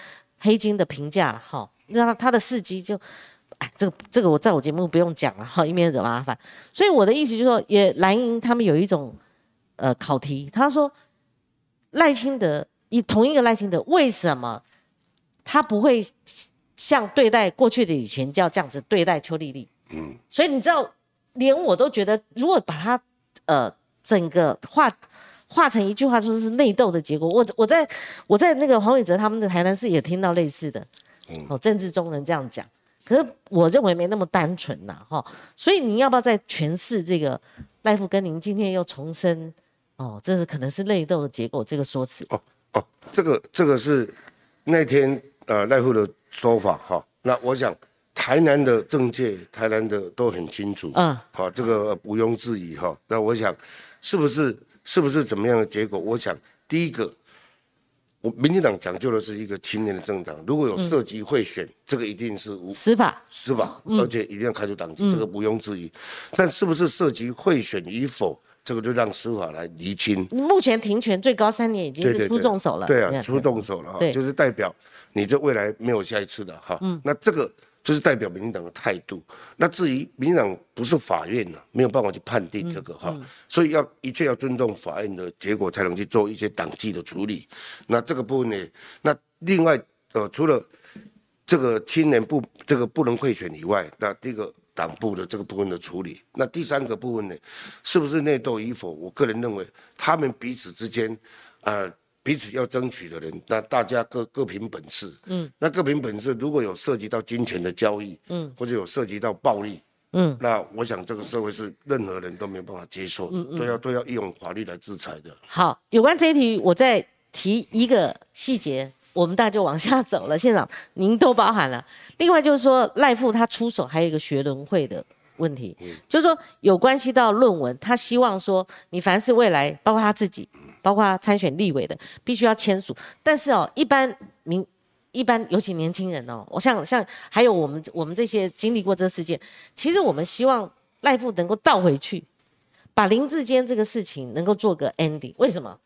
黑金的评价哈，那他的事迹就，哎，这个这个我在我节目不用讲了哈，以免惹麻烦。所以我的意思就是说，也蓝营他们有一种。呃，考题，他说赖清德以同一个赖清德，为什么他不会像对待过去的以前教这样子对待邱丽丽？嗯，所以你知道，连我都觉得，如果把他呃整个画画成一句话，说是内斗的结果。我我在我在那个黄伟哲他们的台南市也听到类似的，哦，政治中人这样讲，可是我认为没那么单纯呐，哈。所以你要不要再诠释这个赖夫跟您今天又重申？哦，这是可能是内斗的结果，这个说辞。哦哦，这个这个是那天呃赖富的说法哈。那我想台南的政界，台南的都很清楚。嗯，好，这个毋庸置疑哈。那我想是不是是不是怎么样的结果？我想第一个，我民进党讲究的是一个青年的政党，如果有涉及贿选，这个一定是无司法司法，而且一定要开除党籍，这个毋庸置疑。但是不是涉及贿选与否？这个就让司法来厘清。目前停权最高三年已经是出重手了。对啊，出重手了哈，就是代表你这未来没有下一次的哈。嗯。那这个就是代表民进党的态度。那至于民进党不是法院呢，没有办法去判定这个哈，所以要一切要尊重法院的结果，才能去做一些党纪的处理。那这个部分呢，那另外呃，除了这个青年不这个不能贿选以外，那这个。党部的这个部分的处理，那第三个部分呢，是不是内斗与否？我个人认为，他们彼此之间，呃，彼此要争取的人，那大家各各凭本事。嗯，那各凭本事，如果有涉及到金钱的交易，嗯，或者有涉及到暴力，嗯，那我想这个社会是任何人都没有办法接受，嗯都要都要用法律来制裁的。好，有关这一题，我再提一个细节，我们大家就往下走了。县长，您都包含了。另外就是说，赖富他出手还有一个学轮会的问题，就是说有关系到论文，他希望说你凡是未来，包括他自己。包括参选立委的，必须要签署。但是哦，一般民，一般尤其年轻人哦，我像像还有我们我们这些经历过这个事件，其实我们希望赖富能够倒回去，把林志坚这个事情能够做个 ending。为什么？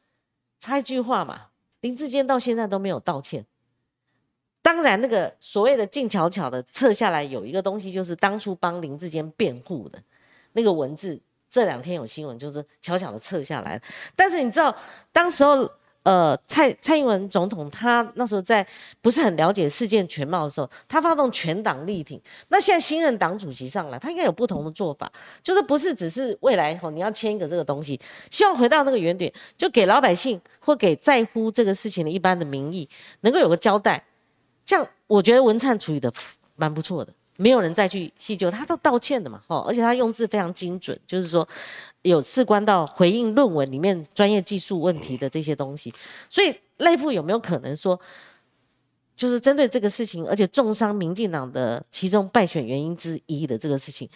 插一句话嘛，林志坚到现在都没有道歉。当然，那个所谓的静悄悄的撤下来，有一个东西就是当初帮林志坚辩护的那个文字。这两天有新闻，就是悄悄的撤下来但是你知道，当时候，呃，蔡蔡英文总统他那时候在不是很了解事件全貌的时候，他发动全党力挺。那现在新任党主席上来，他应该有不同的做法，就是不是只是未来吼你要签一个这个东西，希望回到那个原点，就给老百姓或给在乎这个事情的一般的民意能够有个交代。这样我觉得文灿处理的蛮不错的。没有人再去细究，他都道歉的嘛，哦，而且他用字非常精准，就是说有事关到回应论文里面专业技术问题的这些东西，所以赖富有没有可能说，就是针对这个事情，而且重伤民进党的其中败选原因之一的这个事情，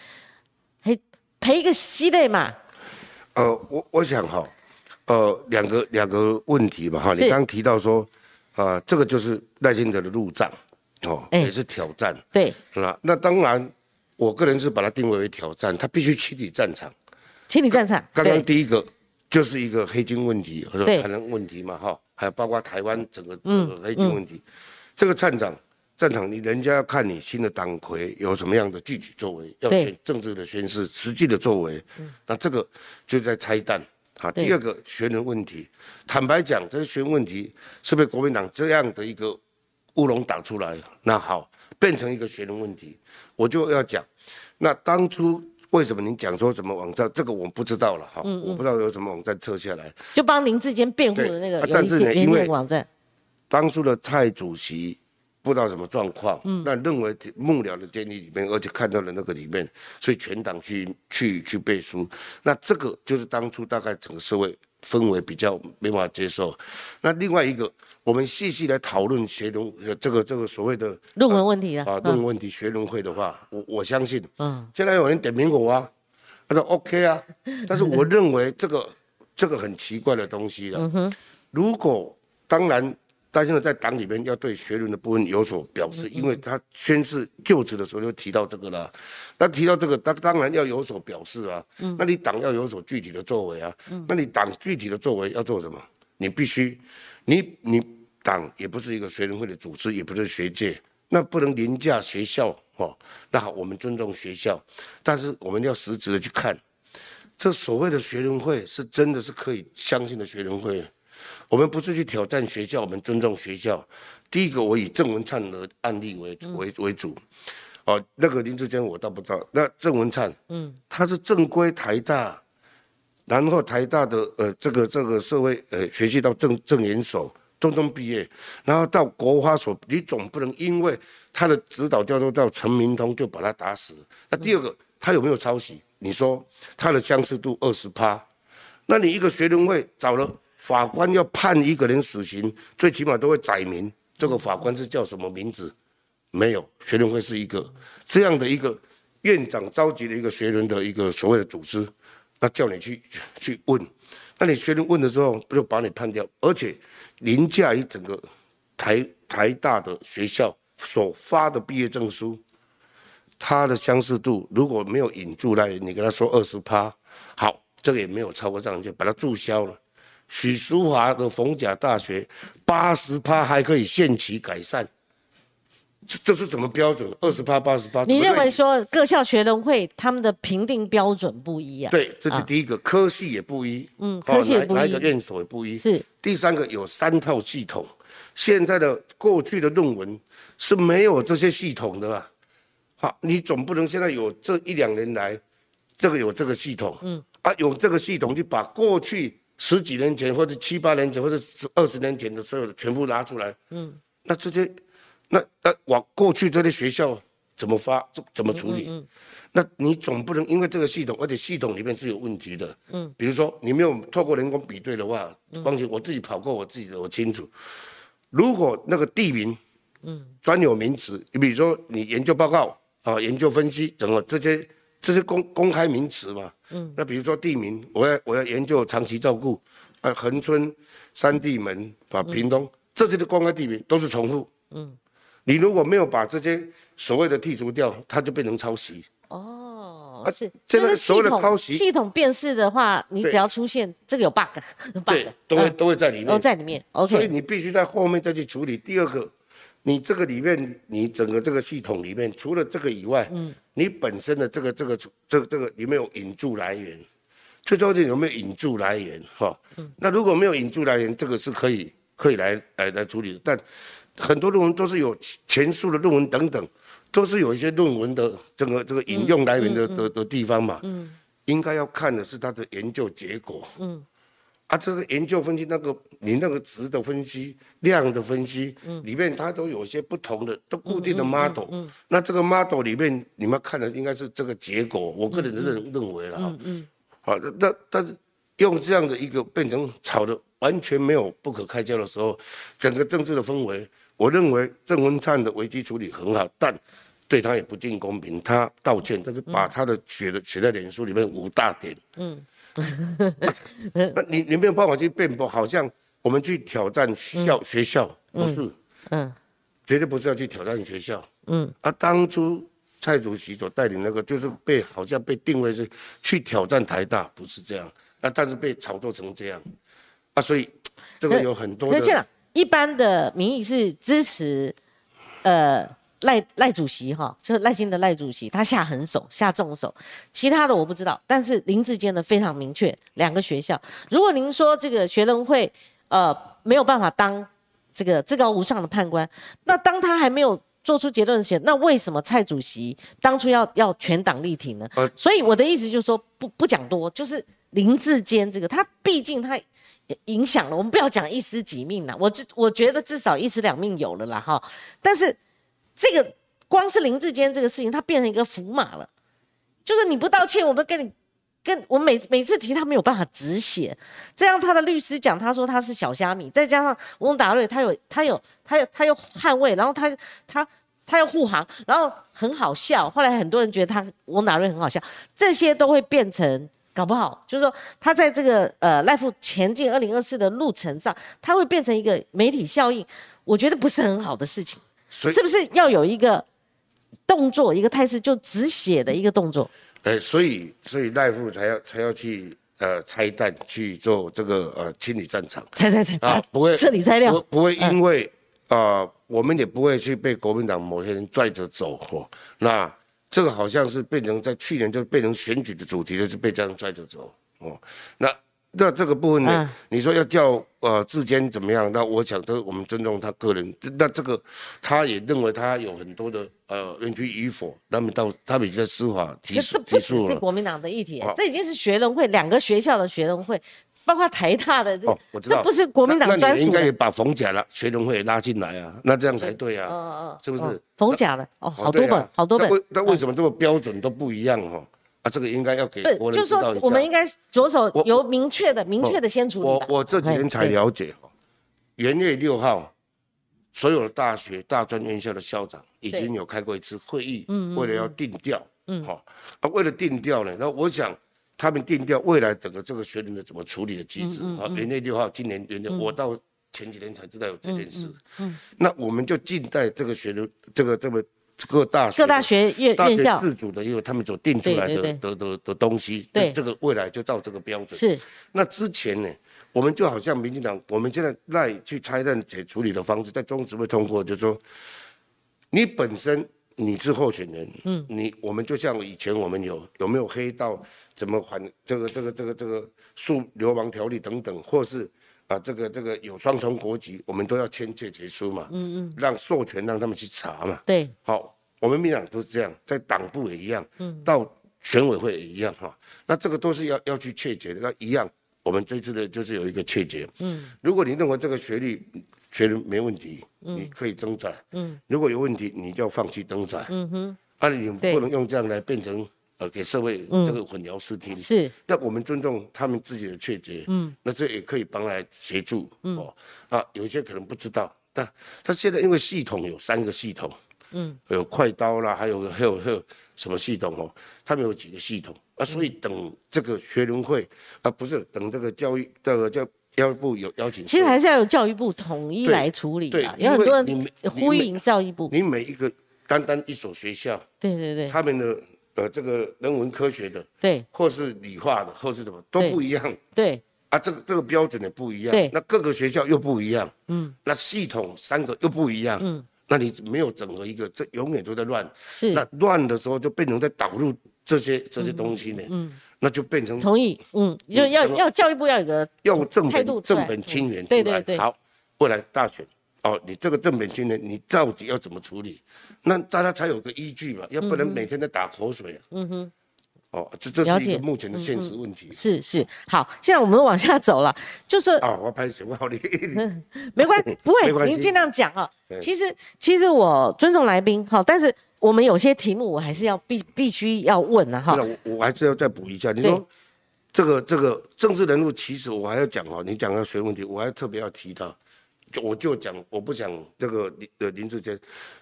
赔赔一个息类嘛？呃，我我想哈，呃，两个两个问题吧哈，你刚刚提到说，啊，这个就是赖清德的入账。哦，也是挑战。对，那那当然，我个人是把它定位为挑战，他必须清理战场。清理战场。刚刚第一个就是一个黑金问题或者台湾问题嘛，哈，还有包括台湾整个黑金问题。这个战场，战场你人家要看你新的党魁有什么样的具体作为，要宣政治的宣示，实际的作为。那这个就在拆弹。好，第二个学人问题，坦白讲，这个学人问题是被国民党这样的一个。乌龙打出来，那好，变成一个学人问题，我就要讲，那当初为什么您讲说什么网站，这个我不知道了哈，我不知道有什么网站撤下来，就帮林志坚辩护的那个但是呢，因为网站，当初的蔡主席不知道什么状况，那认为幕僚的建议里面，而且看到了那个里面，所以全党去去去背书，那这个就是当初大概整个社会。氛围比较没办法接受，那另外一个，我们细细来讨论学农这个这个所谓的论文问题啊，论文问题学农会的话，我我相信，嗯，现在有人点名我啊，他说 OK 啊，但是我认为这个这个很奇怪的东西了，嗯哼，如果当然。但现在在党里面要对学伦的部分有所表示，因为他宣誓就职的时候就提到这个了。那提到这个，他当然要有所表示啊。嗯。那你党要有所具体的作为啊。嗯。那你党具体的作为要做什么？你必须，你你党也不是一个学伦会的组织，也不是学界，那不能凌驾学校哦。那好，我们尊重学校，但是我们要实质的去看，这所谓的学伦会是真的是可以相信的学伦会。我们不是去挑战学校，我们尊重学校。第一个，我以郑文灿的案例为为为主。哦，那个林志坚我倒不知道。那郑文灿，嗯，他是正规台大，然后台大的呃这个这个社会呃学习到正正研所，东东毕业，然后到国花所，你总不能因为他的指导教授叫陈明通就把他打死。那第二个，他有没有抄袭？你说他的相似度二十趴，那你一个学生会找了。法官要判一个人死刑，最起码都会载明这个法官是叫什么名字？没有，学联会是一个这样的一个院长召集的一个学联的一个所谓的组织，那叫你去去问，那你学联问的时候，不就把你判掉？而且凌驾于整个台台大的学校所发的毕业证书，它的相似度如果没有引注来，你跟他说二十趴，好，这个也没有超过上限，把它注销了。许淑华的逢甲大学八十趴还可以限期改善，这这是什么标准？二十趴、八十趴？你认为说各校学生会他们的评定标准不一啊？对，这是第一个，科系也不一，嗯，科系也不一，哪一个院所也不一。是第三个，有三套系统，现在的过去的论文是没有这些系统的吧？好，你总不能现在有这一两年来，这个有这个系统，嗯，啊，有这个系统就把过去。十几年前或者七八年前或者二十年前的所有的全部拿出来，嗯，那这些，那那往过去这些学校怎么发怎么处理？那你总不能因为这个系统，而且系统里面是有问题的，嗯，比如说你没有透过人工比对的话，光且我自己跑过我自己的，我清楚，如果那个地名，嗯，专有名词，你比如说你研究报告啊，研究分析，整个这些这是公公开名词嘛，嗯，那比如说地名，我要我要研究长期照顾，啊，恒春、三地门、把，屏东这些的公开地名都是重复，嗯，你如果没有把这些所谓的剔除掉，它就变成抄袭。哦，是，这个系统系统辨识的话，你只要出现这个有 bug，bug 都会都会在里面，都在里面。OK，所以你必须在后面再去处理。第二个，你这个里面，你整个这个系统里面，除了这个以外，嗯，你本身的这个这个这个这个有没有引注来源？最重要是有没有引注来源？哈，嗯，那如果没有引注来源，这个是可以可以来来来处理的。但很多论文都是有前述的论文等等。都是有一些论文的整个这个引用来源的的的地方嘛，嗯，应该要看的是它的研究结果，嗯，啊，这个研究分析那个你那个值的分析、量的分析，嗯，里面它都有一些不同的、都固定的 model，嗯，那这个 model 里面你们看的应该是这个结果，我个人的认认为了哈，嗯，好，那但是用这样的一个变成炒的完全没有不可开交的时候，整个政治的氛围。我认为郑文灿的危机处理很好，但对他也不尽公平。他道歉，但是把他的写的写在脸书里面五大点。嗯，那你你没有办法去辩驳，好像我们去挑战校学校，不是？嗯，绝对不是要去挑战学校。嗯，啊，当初蔡主席所带领那个，就是被好像被定位是去挑战台大，不是这样。啊，但是被炒作成这样，啊，所以这个有很多的。一般的民意是支持，呃赖赖主席哈，就是赖清德赖主席，他下狠手下重手，其他的我不知道，但是林志坚的非常明确，两个学校，如果您说这个学生会呃没有办法当这个至高无上的判官，那当他还没有做出结论前，那为什么蔡主席当初要要全党力挺呢？所以我的意思就是说不不讲多，就是林志坚这个他毕竟他。影响了，我们不要讲一尸几命了，我至我觉得至少一尸两命有了啦哈。但是这个光是林志坚这个事情，他变成一个符码了，就是你不道歉，我们跟你跟我每每次提他没有办法止血，这样他的律师讲，他说他是小虾米，再加上翁达瑞，他有他有他有他又捍卫，然后他他他又护航，然后很好笑，后来很多人觉得他翁达瑞很好笑，这些都会变成。搞不好就是说，他在这个呃赖富前进二零二四的路程上，他会变成一个媒体效应，我觉得不是很好的事情。是不是要有一个动作，一个态势，就止血的一个动作？哎，所以所以赖富才要才要去呃拆弹去做这个呃清理战场，拆拆拆啊，不会彻底拆掉，不会因为啊，我们也不会去被国民党某些人拽着走哦，那。这个好像是变成在去年就变成选举的主题，就是被这样拽着走哦。那那这个部分呢？你说要叫呃志坚怎么样？那我想都我们尊重他个人。那这个他也认为他有很多的呃冤屈与否，那么到他们已经在司法提诉提诉了。国民党的议题，这已经是学人会两个学校的学人会。包括台大的这，这不是国民党专属。应该也把冯甲了学生会拉进来啊，那这样才对啊，是不是？冯甲的哦，好多本，好多本。那为什么这个标准都不一样哈？啊，这个应该要给。不，就是说我们应该着手由明确的、明确的先处理。我我这几天才了解哈，元月六号，所有的大学、大专院校的校长已经有开过一次会议，嗯为了要定调，嗯，好，啊，为了定调呢，那我想。他们定调未来整个这个学人的怎么处理的机制啊？元月六号，今年元月，我到前几天才知道有这件事。嗯，那我们就静待这个学人，这个这个各大各大学院院校自主的，因为他们所定出来的的的的东西，对这个未来就照这个标准。是。那之前呢，我们就好像民进党，我们现在赖去拆弹解处理的方式，在中执会通过，就是说你本身你是候选人，嗯，你我们就像以前我们有有没有黑道？怎么还这个这个这个这个诉流氓条例等等，或是啊这个这个有双重国籍，我们都要签借结书嘛，嗯嗯，让授权让他们去查嘛，对，好，我们民党都是这样，在党部也一样，嗯，到选委会也一样哈，那这个都是要要去确决的，那一样我们这次的就是有一个确决，嗯，如果你认为这个学历学历没问题，你可以增载，嗯，如果有问题，你就要放弃登载，嗯哼，啊，你不能用这样来变成呃给社会这个混淆视听，是，那我们尊重他们自己的确决，嗯，那这也可以帮来协助，哦，啊，有一些可能不知道，但他现在因为系统有三个系统。嗯，有快刀啦，还有还有还有什么系统哦？他们有几个系统啊？所以等这个学联会啊，不是等这个教育这个教教育部有邀请，其实还是要有教育部统一来处理的。有很多人呼应教育部，你每一个单单一所学校，对对对，他们的呃这个人文科学的，对，或是理化的，或是什么都不一样，对。啊，这个这个标准也不一样，对，那各个学校又不一样，嗯，那系统三个又不一样，嗯。那你没有整合一个，这永远都在乱。是。那乱的时候就变成在导入这些这些东西呢。嗯。那就变成。同意。嗯。就要要教育部要有个要正本正本清源出来。对对对。好，未来大选哦，你这个正本清源，你到底要怎么处理？那大家才有个依据嘛，要不然每天在打口水啊。嗯哼。哦，这这是一个目前的现实问题。是是，好，现在我们往下走了，就是啊，我拍什么好你？没关系，不会，您尽量讲啊。其实其实我尊重来宾，哈，但是我们有些题目我还是要必必须要问的哈。我我还是要再补一下，你说这个这个政治人物，其实我还要讲哈，你讲到学问题，我还特别要提到，就我就讲，我不讲这个林呃林志坚，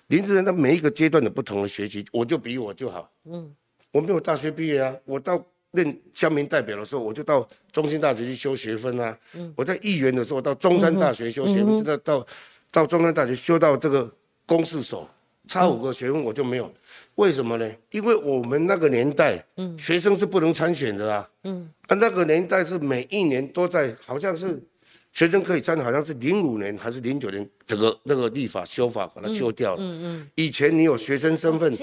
林志坚他每一个阶段的不同的学习，我就比我就好，嗯。我没有大学毕业啊，我到任乡民代表的时候，我就到中心大学去修学分啊。嗯。我在议员的时候，到中山大学修学分，到到到中山大学修到这个公事所，差五个学分我就没有。为什么呢？因为我们那个年代，嗯，学生是不能参选的啊。嗯。啊，那个年代是每一年都在，好像是学生可以参，好像是零五年还是零九年，整个那个立法修法把它修掉了。嗯嗯。以前你有学生身份。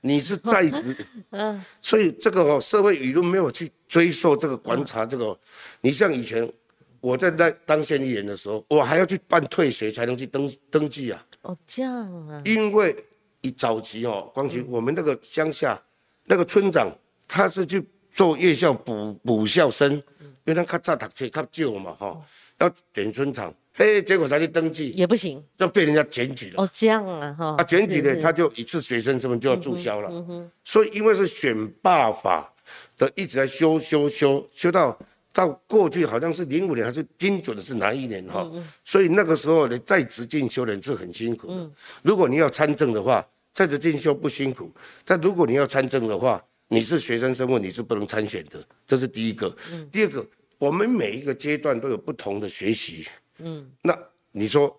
你是在职，嗯，所以这个哦，社会舆论没有去追溯这个观察这个。你像以前我在那当县议员的时候，我还要去办退学才能去登登记啊。哦，这样啊。因为一早期哦，光其我们那个乡下那个村长，他是去做夜校补补校生，因为他较早读册较少嘛，哈，要点村长。哎，结果他去登记也不行，就被人家检举了。哦，这样啊，哈。啊，检举呢，他就一次学生身份就要注销了。嗯哼。所以因为是选罢法的，一直在修修修修到到过去好像是零五年还是精准的是哪一年哈？所以那个时候的在职进修人是很辛苦的。如果你要参政的话，在职进修不辛苦，但如果你要参政的话，你是学生身份你是不能参选的，这是第一个。嗯。第二个，我们每一个阶段都有不同的学习。嗯，那你说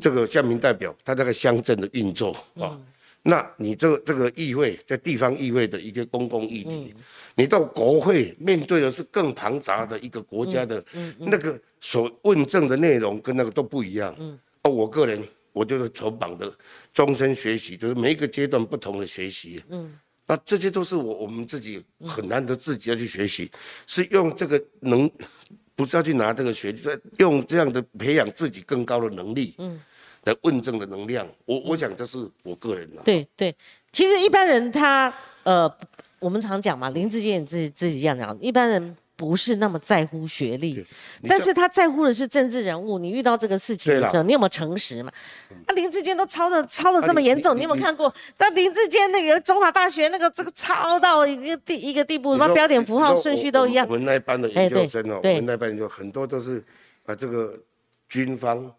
这个乡民代表他这个乡镇的运作啊，那你这个这个议会在地方议会的一个公共议题，你到国会面对的是更庞杂的一个国家的，那个所问政的内容跟那个都不一样。嗯，哦，我个人我就是从绑的终身学习，就是每一个阶段不同的学习。嗯，那这些都是我我们自己很难得自己要去学习，是用这个能。不是要去拿这个学历，是用这样的培养自己更高的能力，嗯，来问政的能量。我我讲这是我个人的。对对，其实一般人他呃，我们常讲嘛，林志坚自己自己这样讲，一般人。不是那么在乎学历，但是他在乎的是政治人物。你遇到这个事情的时候，你有没有诚实嘛？啊，林志坚都抄的抄的这么严重，你有没有看过？那林志坚那个中华大学那个这个抄到一个地一个地步，什么标点符号顺序都一样。我们那班的研究生哦，我们那班研究很多都是啊，这个军方。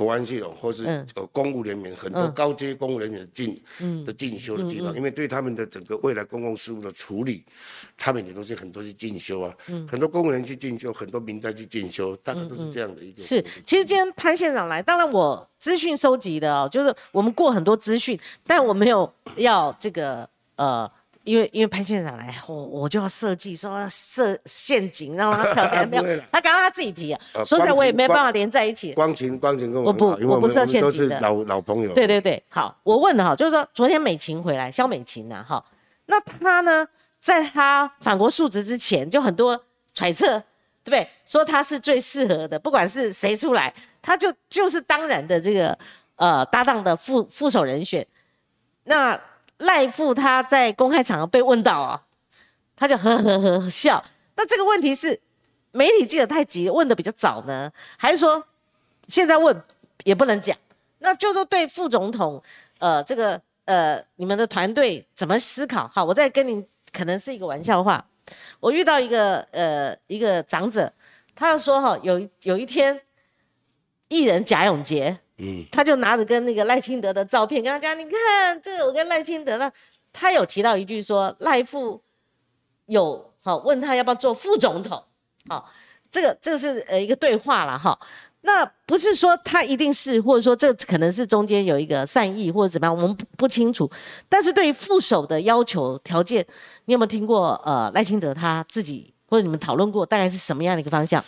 国安系统，或是呃公务人员，很多高阶公务人员进的进修的地方，因为对他们的整个未来公共事务的处理，他们也都是很多去进修啊，很多公务员去进修，很多民代去进修，大概都是这样的一个。是，其实今天潘县长来，当然我资讯收集的哦，就是我们过很多资讯，但我没有要这个呃。因为因为潘县长来，我我就要设计说设陷阱，让他 跳台。没有，他刚刚他自己提啊。说实在，我也没办法连在一起。光晴，光晴跟我我不我不设陷阱的。老老朋友。对对对，好，我问的哈，就是说昨天美琴回来，肖美琴呐，哈，那她呢，在她反国述职之前，就很多揣测，对不对？说她是最适合的，不管是谁出来，她就就是当然的这个呃搭档的副副手人选。那。赖富他在公开场合被问到啊，他就呵呵呵笑。那这个问题是媒体记者太急，问的比较早呢，还是说现在问也不能讲？那就说对副总统，呃，这个呃，你们的团队怎么思考？好，我再跟你可能是一个玩笑话。我遇到一个呃一个长者，他就说哈，有有一天，艺人贾永杰，他就拿着跟那个赖清德的照片，跟他讲，你看这我跟赖清德，那他有提到一句说赖副有好问他要不要做副总统，好，这个这个是呃一个对话了哈。那不是说他一定是，或者说这可能是中间有一个善意或者怎么样，我们不不清楚。但是对于副手的要求条件，你有没有听过？呃，赖清德他自己或者你们讨论过，大概是什么样的一个方向？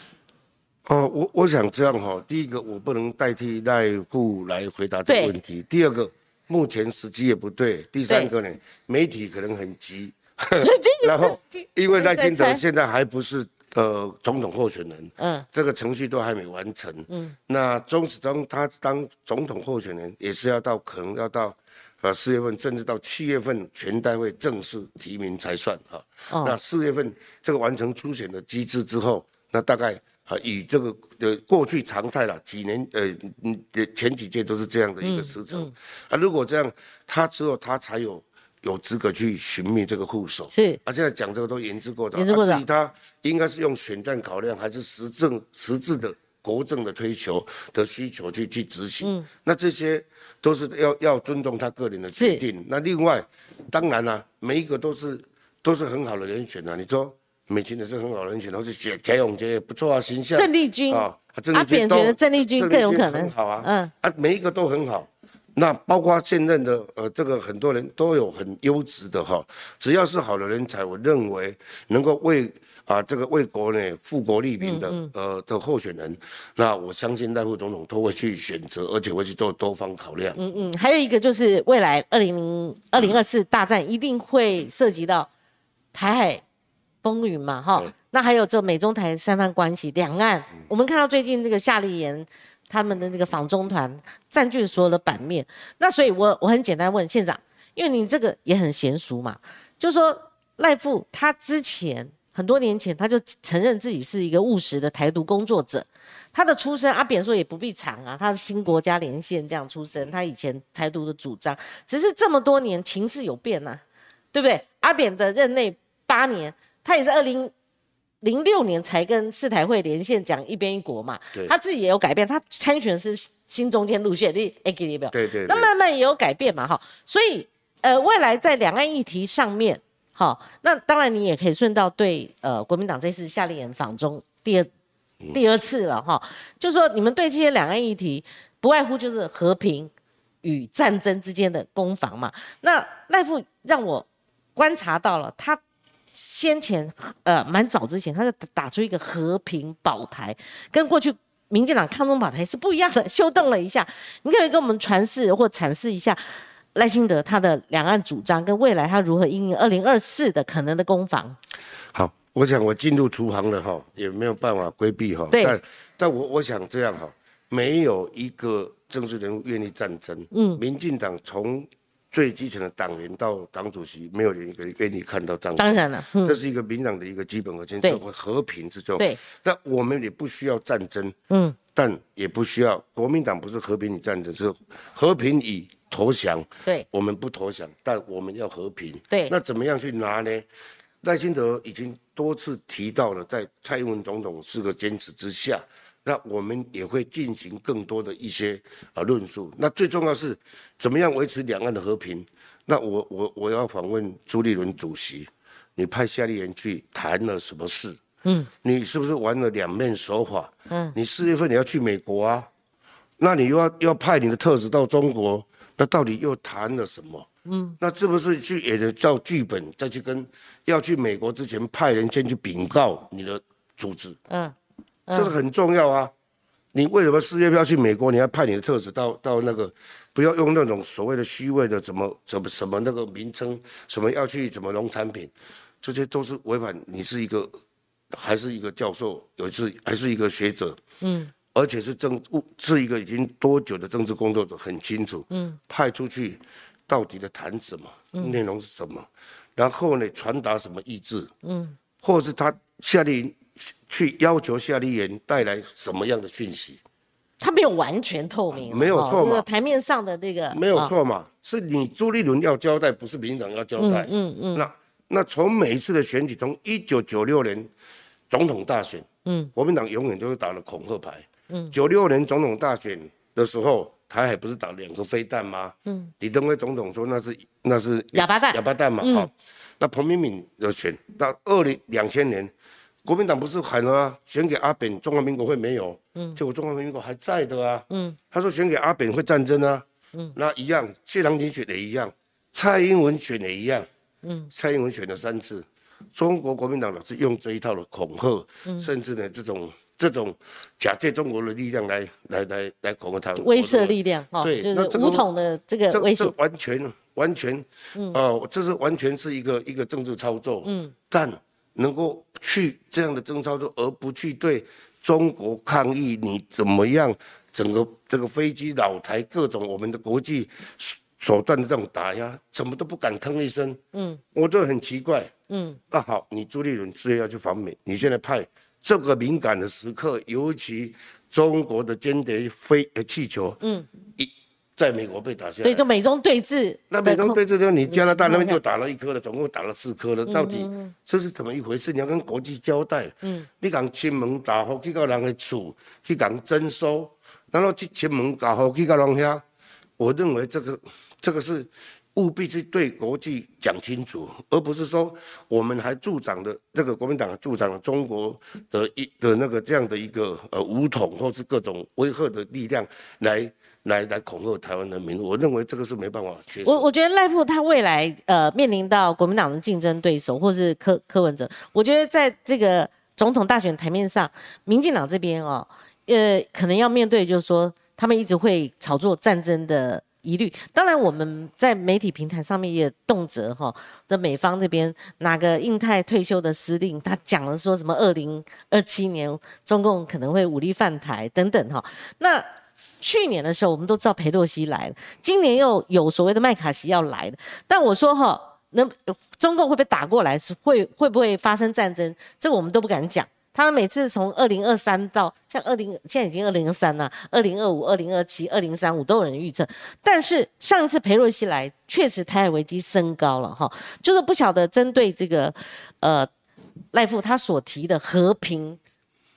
哦，我我想这样哈。第一个，我不能代替赖户来回答这个问题。第二个，目前时机也不对。第三个呢，媒体可能很急。然后，因为赖清德现在还不是。呃，总统候选人，嗯，这个程序都还没完成，嗯，那中始终他当总统候选人也是要到可能要到，呃四月份，甚至到七月份全代会正式提名才算哈。那四月份这个完成初选的机制之后，那大概啊以这个的过去常态了，几年呃嗯前几届都是这样的一个时程，啊如果这样，他只有他才有。有资格去寻觅这个护手是，啊，现在讲这个都言之过早。言之过早。他应该是用选战考量，还是实政实质的国政的推求的需求去去执行？嗯，那这些都是要要尊重他个人的决定。那另外，当然啦，每一个都是都是很好的人选啊。你说美琴也是很好的人选，然后是贾贾永杰也不错啊，形象。郑丽君啊，阿扁觉得郑丽君更有可能。好啊，嗯，啊，每一个都很好。那包括现任的呃，这个很多人都有很优质的哈，只要是好的人才，我认为能够为啊这个为国内富国利民的呃的候选人，那我相信赖副总统都会去选择，而且会去做多方考量。嗯嗯，还有一个就是未来二零零二零二四大战一定会涉及到台海风云嘛哈，那还有这美中台三方关系，两岸我们看到最近这个夏立言。他们的那个访中团占据所有的版面，那所以，我我很简单问县长，因为你这个也很娴熟嘛，就说赖富他之前很多年前他就承认自己是一个务实的台独工作者，他的出身阿扁说也不必藏啊，他是新国家连线这样出身，他以前台独的主张，只是这么多年情势有变呐，对不对？阿扁的任内八年，他也是二零。零六年才跟四台会连线讲一边一国嘛，他自己也有改变，他参选是新中间路线，你哎给你表，对对，那慢慢也有改变嘛，哈，所以呃未来在两岸议题上面，哈，那当然你也可以顺道对呃国民党这次夏立言访中第二第二次了哈，就说你们对这些两岸议题不外乎就是和平与战争之间的攻防嘛，那赖富让我观察到了他。先前呃蛮早之前，他就打出一个和平保台，跟过去民进党抗中保台是不一样的，修动了一下。你可以跟我们传示或阐释一下赖清德他的两岸主张，跟未来他如何应应二零二四的可能的攻防。好，我想我进入厨房了哈，也没有办法规避哈。对。但但我我想这样哈，没有一个政治人物愿意战争。嗯。民进党从最基层的党员到党主席，没有人愿意看到战争。当然了，这是一个民党的一个基本核心，社会和平之中。对，那我们也不需要战争，嗯，但也不需要国民党不是和平与战争，是和平与投降。对，我们不投降，但我们要和平。对，那怎么样去拿呢？赖清德已经多次提到了，在蔡英文总统四个坚持之下。那我们也会进行更多的一些啊论述。那最重要是，怎么样维持两岸的和平？那我我我要访问朱立伦主席，你派夏立言去谈了什么事？嗯，你是不是玩了两面手法？嗯，你四月份你要去美国啊，那你又要要派你的特使到中国，那到底又谈了什么？嗯，那是不是去演了照剧本，再去跟要去美国之前派人先去禀告你的组织？嗯。这个很重要啊！你为什么事业要去美国？你要派你的特使到到那个，不要用那种所谓的虚伪的怎么怎么什么那个名称，什么要去什么农产品，这些都是违反。你是一个还是一个教授，有一次还是一个学者，嗯，而且是政是一个已经多久的政治工作者，很清楚，嗯，派出去到底的谈什么，内容是什么，然后呢传达什么意志，嗯，或者是他下令。去要求夏立言带来什么样的讯息？他没有完全透明，没有错嘛那个台面上的那个没有啊错嘛，是你朱立伦要交代，不是民进党要交代。嗯嗯那那从每一次的选举，从一九九六年总统大选，嗯，国民党永远都是打了恐吓牌。嗯，九六年总统大选的时候，台海不是打两个飞弹吗？嗯，李登辉总统说那是那是哑巴蛋哑巴蛋嘛。好，那彭明敏的选到二零两千年，国民党不是喊了啊，选给阿扁，中华民国会没有？嗯，结果中华民国还在的啊。嗯，他说选给阿扁会战争啊。嗯，那一样，谢长廷选的一样，蔡英文选的一样。嗯，蔡英文选了三次，中国国民党老是用这一套的恐吓，甚至呢这种这种假借中国的力量来来来来恐吓他，威慑力量哈，对就是那这个武统的这个威胁。完全完全，呃，这是完全是一个一个政治操作，嗯，但能够去这样的政治操作，而不去对中国抗议，你怎么样？整个这个飞机、老台各种我们的国际手手段的这种打压，怎么都不敢吭一声，嗯，我就很奇怪，嗯，那好，你朱立伦是要去访美，你现在派这个敏感的时刻，尤其中国的间谍飞呃气球，嗯，一在美国被打下来，对，就美中对峙，那美中对峙之后，你加拿大那边嗯就打了一颗了，总共打了四颗了，到底这是怎么一回事？你要跟国际交代。嗯，你讲亲门打火去到人的厝，去讲征收，然后去亲门打火去到人遐，我认为这个这个是务必是对国际讲清楚，而不是说我们还助长的这个国民党助长了中国的一的那个这样的一个呃武统或是各种威吓的力量来来来恐吓台湾人民。我认为这个是没办法。我我觉得赖富他未来呃面临到国民党的竞争对手或是柯柯文哲，我觉得在这个总统大选台面上，民进党这边哦，呃，可能要面对就是说他们一直会炒作战争的。疑虑，当然我们在媒体平台上面也动辄哈的美方这边哪个印太退休的司令，他讲了说什么二零二七年中共可能会武力犯台等等哈，那去年的时候，我们都知道裴洛西来了，今年又有所谓的麦卡锡要来了。但我说哈，那中共会不会打过来？是会会不会发生战争？这个我们都不敢讲。他们每次从二零二三到像二零，现在已经二零二三了，二零二五、二零二七、二零三五都有人预测。但是上一次裴洛西来，确实台海危机升高了哈，就是不晓得针对这个呃赖富他所提的和平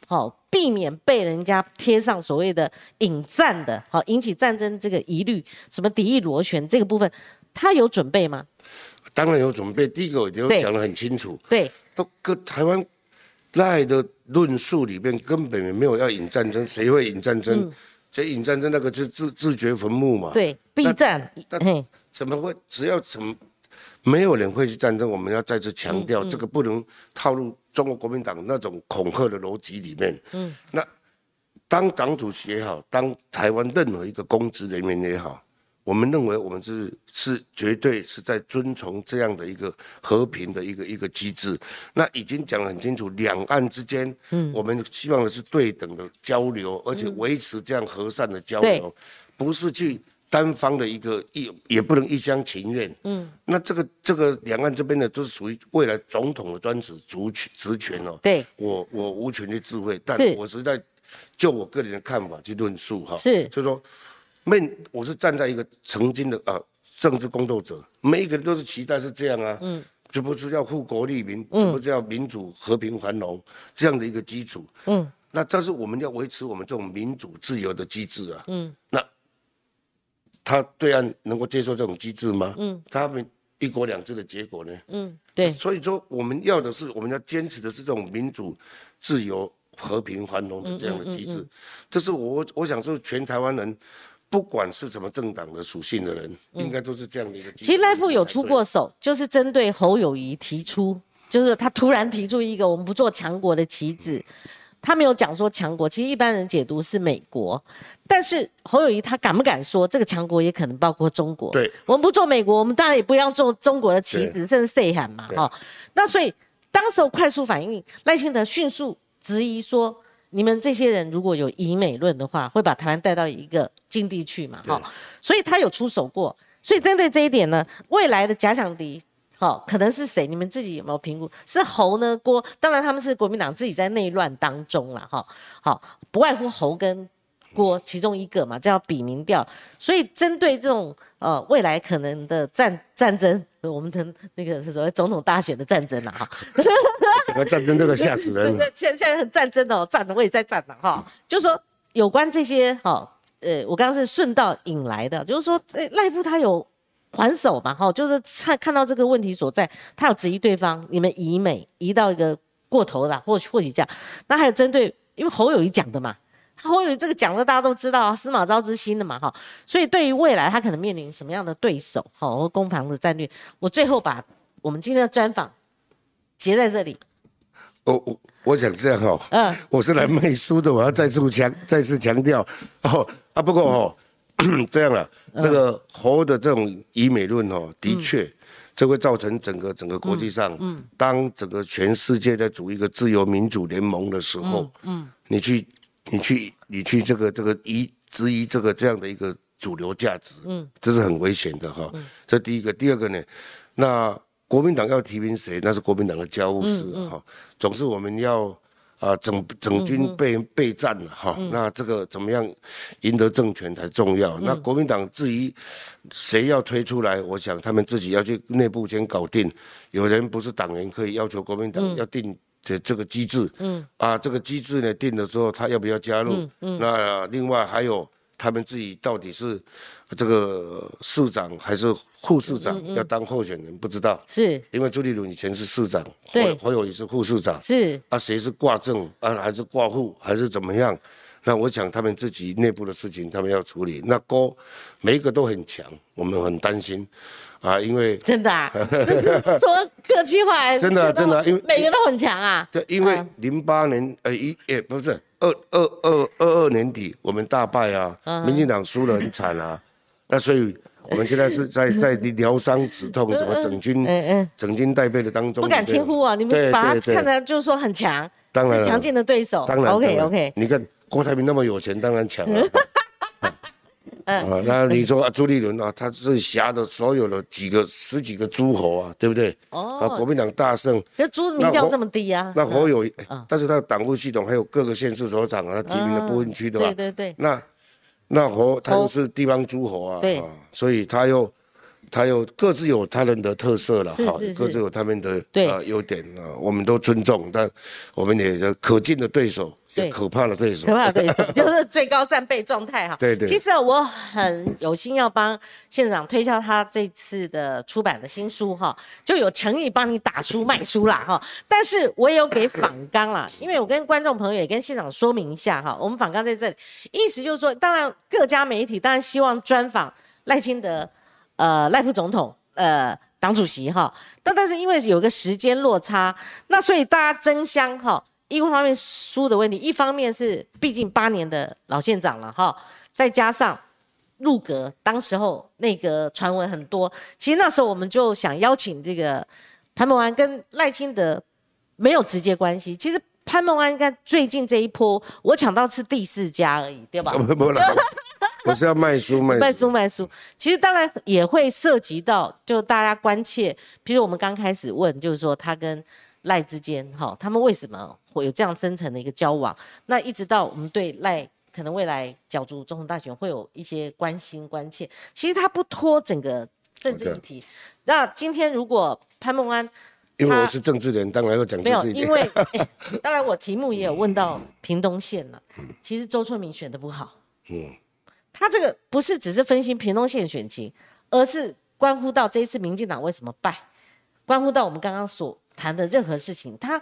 好、避免被人家贴上所谓的引战的，好、引起战争这个疑虑，什么敌意螺旋这个部分，他有准备吗？当然有准备。第一个我就讲得很清楚，对，都跟台湾赖的论述里面根本没有要引战争，谁会引战争？这引战争那个是自自掘坟墓嘛？，嗯对避战，那，怎么会？只要怎么没有人会去战争，我们要再次强嗯调，这个不能套入中国国民党那种恐吓的逻辑里面。嗯，那当党主席也好，当台湾任何一个公职人员也好，我们认为我们是是绝对是在遵从这样的一个和平的一个一个机制。那已经讲得很清楚，两岸之间，嗯，我们希望的是对等的交流，而且维持这样和善的交对。流，不是去单方的一个一也不能一厢情愿。嗯，那这个这个两岸这边呢，都是属于未来总统的专职主权职权哦。对，我我无权去智慧，但是我实在就我个人的看法去论述哈。是就是说，面我是站在一个曾经的啊政治工作者，每一个人都是期待是这样啊。嗯。这不是要护国利民，这不是要民主和平繁荣这样的一个基础。嗯。那但是我们要维持我们这种民主自由的机制啊。嗯。那他对岸能够接受这种机制吗？嗯。他们一国两制的结果呢？嗯，对，所以说，我们要的是，我们要坚持的是这种民主、自由、和平、繁荣的这样的机制。这是我我想说，全台湾人，不管是什么政党的属性的人，应该都是这样的一个机制。其实赖富有出过手，就是针对侯友谊提出，就是他突然提出一个我们不做强国的棋子，他没有讲说强国，其实一般人解读是美国，但是侯友谊他敢不敢说这个强国也可能包括中国？对，我们不做美国，我们当然也不要做中国的棋子，甚至 say 喊嘛，对哈、那所以当时候快速反应，赖清德迅速质疑说。你们这些人如果有以美论的话，会把台湾带到一个境地去嘛？哈，所以他有出手过。所以针对这一点呢，未来的假想敌好、可能是谁？你们自己有没有评估？是侯呢？郭？当然他们是国民党自己在内乱当中了，哈。好，不外乎侯跟郭其中一个嘛，这要比民调。所以针对这种呃未来可能的战战争，我们的那个所谓总统大选的战争了哈。整个战争这个吓死人 对。对，现现在很战争哦，战的我也在战了哈。就说有关这些哈，呃，我刚刚是顺道引来的，就是说，呃，赖夫他有还手嘛哈，就是看看到这个问题所在，他有质疑对方，你们移美移到一个过头了，或许或许这样。那还有针对，因为侯友谊讲的嘛。侯友谊这个讲的大家都知道啊，司马昭之心的嘛哈，所以对于未来他可能面临什么样的对手哈，或攻防的战略，我最后把我们今天的专访结在这里。我我我想这样哦，嗯，我是来卖书的，我要再次强再次强调哦啊，不过哦，这样了，那个猴的这种以美论哦，的确，这会造成整个整个国际上，嗯，当整个全世界在组一个自由民主联盟的时候，嗯，你去你去你去这个这个疑质疑这个这样的一个主流价值，嗯，这是很危险的哈，这第一个，第二个呢，那。国民党要提名谁，那是国民党的家务事哈。总是我们要啊整整军备备战了哈。那这个怎么样赢得政权才重要。那国民党至于谁要推出来，我想他们自己要去内部先搞定。有人不是党员可以要求国民党要定这这个机制。嗯。啊，这个机制呢定了之后，他要不要加入？嗯嗯。那另外还有。他们自己到底是这个市长还是副市长要当候选人，不知道。是，因为朱立伦以前是市长，对，侯友也是副市长。是，啊，谁是挂正啊，还是挂副，还是怎么样？那我想他们自己内部的事情，他们要处理。那郭每一个都很强，我们很担心啊，因为真的啊，说客气话，真的真的，因为每个都很强啊。对，因为零八年呃一也不是。二二二二二年底，我们大败啊，民进党输得很惨啊，那所以我们现在是 在在疗伤止痛，怎么整军整军待备的当中，不敢轻忽啊，你们把他看的就是说很强，当然强劲的对手，当然 OK OK，你看郭台铭那么有钱，当然强了。嗯，那你说啊，朱立伦啊，他是辖的所有的几个十几个诸侯啊，对不对？哦，啊，国民党大胜，那朱民调这么低啊？那侯友，但是他的党务系统还有各个县市所长啊，他提名的部分区的吧？对对对。那那侯他又是地方诸侯啊，对，所以他又他又各自有他人的特色了，哈，各自有他们的呃优点啊，我们都尊重，但我们也可敬的对手。对，可怕的对手，可怕的对手 就是最高战备状态哈。对对。其实我很有心要帮县长推销他这次的出版的新书哈，就有诚意帮你打书卖书啦哈。但是我也有给访纲啦，因为我跟观众朋友也跟县长说明一下哈，我们访纲在这里，意思就是说，当然各家媒体当然希望专访赖清德，呃，赖副总统，呃，党主席哈。但但是因为有个时间落差，那所以大家争相哈。一方面书的问题，一方面是毕竟八年的老县长了哈，再加上入阁，当时候那个传闻很多，其实那时候我们就想邀请这个潘孟安跟赖清德没有直接关系，其实潘孟安应该最近这一波我抢到是第四家而已，对吧？不了，我是要卖书卖卖书卖书，其实当然也会涉及到就大家关切，比如我们刚开始问，就是说他跟。赖之间，哈，他们为什么会有这样深层的一个交往？那一直到我们对赖可能未来角逐总统大选会有一些关心关切，其实他不拖整个政治议题。那今天如果潘孟安，因为我是政治人，当然要讲没有，因为 当然我题目也有问到屏东县了。其实周春明选的不好，嗯，他这个不是只是分析屏东县选情，而是关乎到这一次民进党为什么败，关乎到我们刚刚所。谈的任何事情，他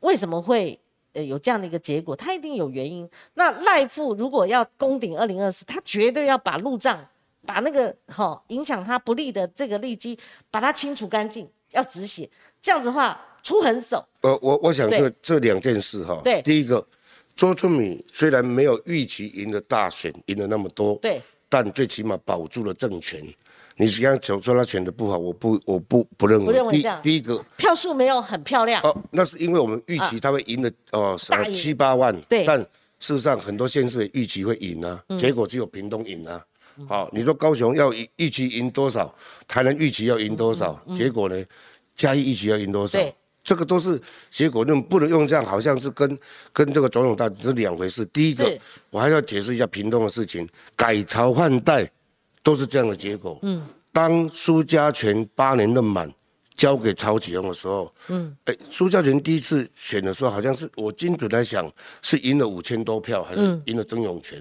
为什么会呃有这样的一个结果？他一定有原因。那赖富如果要攻顶二零二四，他绝对要把路障，把那个哈影响他不利的这个利基，把它清除干净，要止血。这样子的话，出狠手。呃，我我想这这两件事哈，对，第一个，周春米虽然没有预期赢的大选，赢了那么多，对，但最起码保住了政权。你刚刚说他选的不好，我不，我不不认为。第第一个票数没有很漂亮哦，那是因为我们预期他会赢的哦，七八万。对。但事实上，很多县市预期会赢啊，结果只有屏东赢啊。好，你说高雄要预期赢多少？台南预期要赢多少？结果呢？嘉义预期要赢多少？对，这个都是结果论，不能用这样，好像是跟跟这个总统大是两回事。第一个，我还要解释一下屏东的事情，改朝换代都是这样的结果。嗯，当苏家全八年任满交给曹启荣的时候，嗯，哎，苏家全第一次选的时候，好像是我精准来想是赢了五千多票，还是赢了曾永权。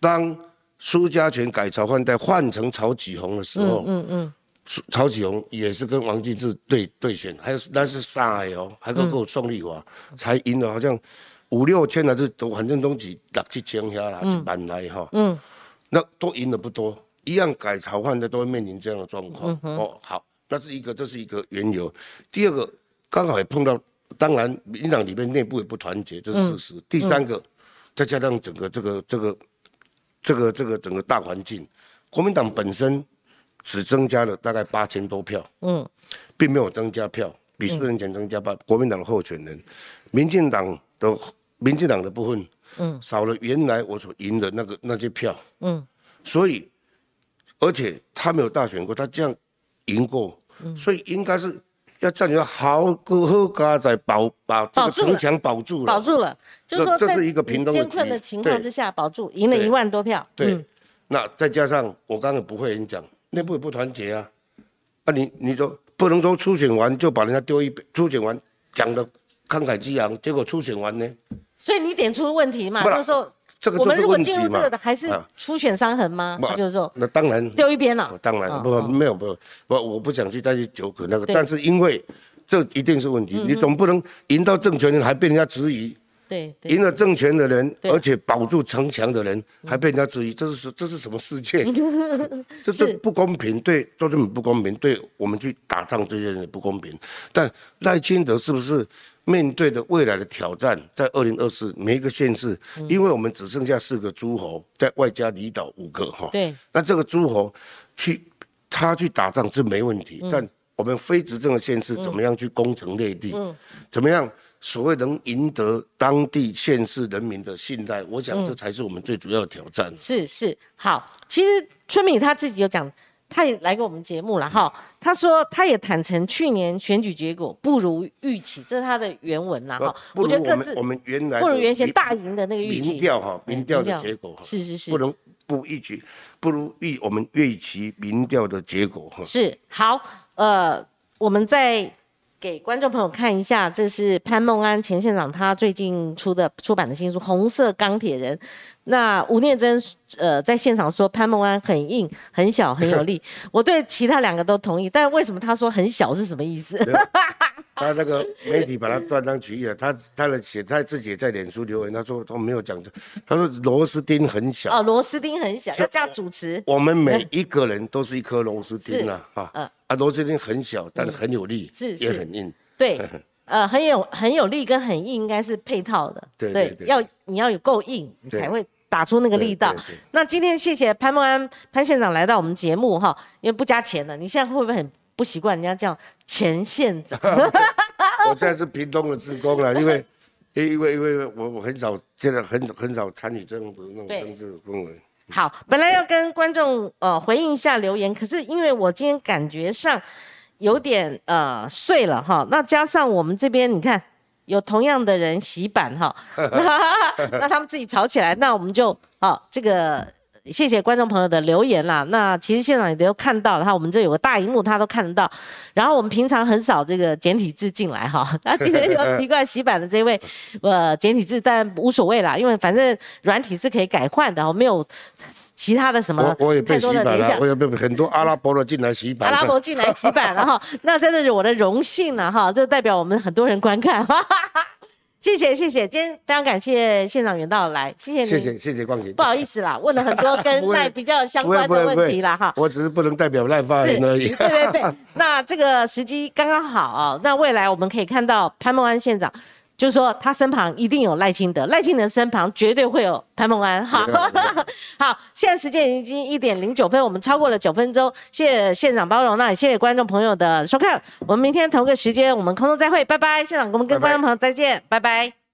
当苏家全改朝换代换成曹启宏的时候，嗯嗯。曹启宏也是跟王金志对对选，还有那是上海哦，还够够宋丽华才赢了，好像五六千还是都反正都几六七千下啦，一万来哈。嗯，那都赢的不多，一样改朝换代都会面临这样的状况。哦，好，那是一个，这是一个缘由。第二个，刚好也碰到，当然民党里面内部也不团结，这是事实。第三个，再加上整个这个这个这个这个整个大环境，国民党本身。只增加了大概八千多票，嗯，并没有增加票，比四年前增加八。国民党的候选人，民进党的民进党的部分，嗯，少了原来我所赢的那个那些票，嗯，所以而且他没有大选过，他这样赢过，所以应该是要占有好个好家在保把这个城墙保住了，保住了，就是说这是一个平东艰困的情况之下保住，赢了一万多票，对，那再加上我刚刚不会演讲。内部也不团结啊！啊，你你说不能说初选完就把人家丢一边，初选完讲的慷慨激昂，结果初选完呢？所以你点出问题嘛，就是说，我们如果进入这个的还是初选伤痕吗？他就是说，那当然丢一边了。当然不没有不不，我不想去再去纠葛那个，但是因为这一定是问题，你总不能赢到政权还被人家质疑。对，赢了政权的人，而且保住城墙的人，还被人家质疑，这是这是什么世界？这是不公平，对都这么不公平，对我们去打仗这些人也不公平。但赖清德是不是面对的未来的挑战，在二零二四每一个县市，因为我们只剩下四个诸侯，在外加离岛五个哈。对，那这个诸侯去他去打仗是没问题，但我们非执政的县市怎么样去攻城略地？嗯，怎么样？所谓能赢得当地县市人民的信赖，我想这才是我们最主要的挑战。是是，好，其实春敏他自己有讲，他也来过我们节目了哈。他说他也坦诚去年选举结果不如预期，这是他的原文啦哈。我觉得各自我们原来不如原先大赢的那个预期。民调哈，民调的结果哈，是是是，不能不预期，不如预我们预期民调的结果哈。是好，呃，我们在。给观众朋友看一下，这是潘孟安前县长他最近出的出版的新书《红色钢铁人》。那吴念真呃在现场说潘孟安很硬、很小、很有力。我对其他两个都同意，但为什么他说很小是什么意思？他那个媒体把他断章取义了。他他的写他自己也在脸书留言，他说他没有讲这，他说螺丝钉很小。哦，螺丝钉很小，要加主持。我们每一个人都是一颗螺丝钉啊，哈，啊，螺丝钉很小，但是很有力，是也很硬。对，呃，很有很有力跟很硬应该是配套的。对对，要你要有够硬，你才会。打出那个力道。那今天谢谢潘孟安潘县长来到我们节目哈，因为不加钱了，你现在会不会很不习惯人家叫钱县长？我现在是屏东的职工了，因为因为因为我我很少现在很很少参与这种的那种政治氛围。好，本来要跟观众呃回应一下留言，可是因为我今天感觉上有点呃碎了哈，那加上我们这边你看。有同样的人洗版哈，那他们自己吵起来，那我们就好这个谢谢观众朋友的留言啦。那其实现场也都看到了，哈，我们这有个大荧幕，他都看得到。然后我们平常很少这个简体字进来哈，那今天有奇怪洗版的这位呃简体字，但无所谓啦，因为反正软体是可以改换的，我没有。其他的什么？我也被洗版了，我也被很多 阿拉伯的进来洗版。阿拉伯进来洗版了哈，那真的是我的荣幸了哈，这代表我们很多人观看，谢谢谢谢，今天非常感谢现场远道来，谢谢你，谢谢谢谢光姐，不好意思啦，问了很多跟赖比较相关的问题啦哈，我只是不能代表赖发言而已。对对对，那这个时机刚刚好啊，那未来我们可以看到潘孟安县长。就是说，他身旁一定有赖清德，赖清德身旁绝对会有潘孟安。好，好，现在时间已经一点零九分，我们超过了九分钟，谢谢县长包容，那也谢谢观众朋友的收看，我们明天同个时间我们空中再会，拜拜，县长，我们跟观众朋友再见，拜拜。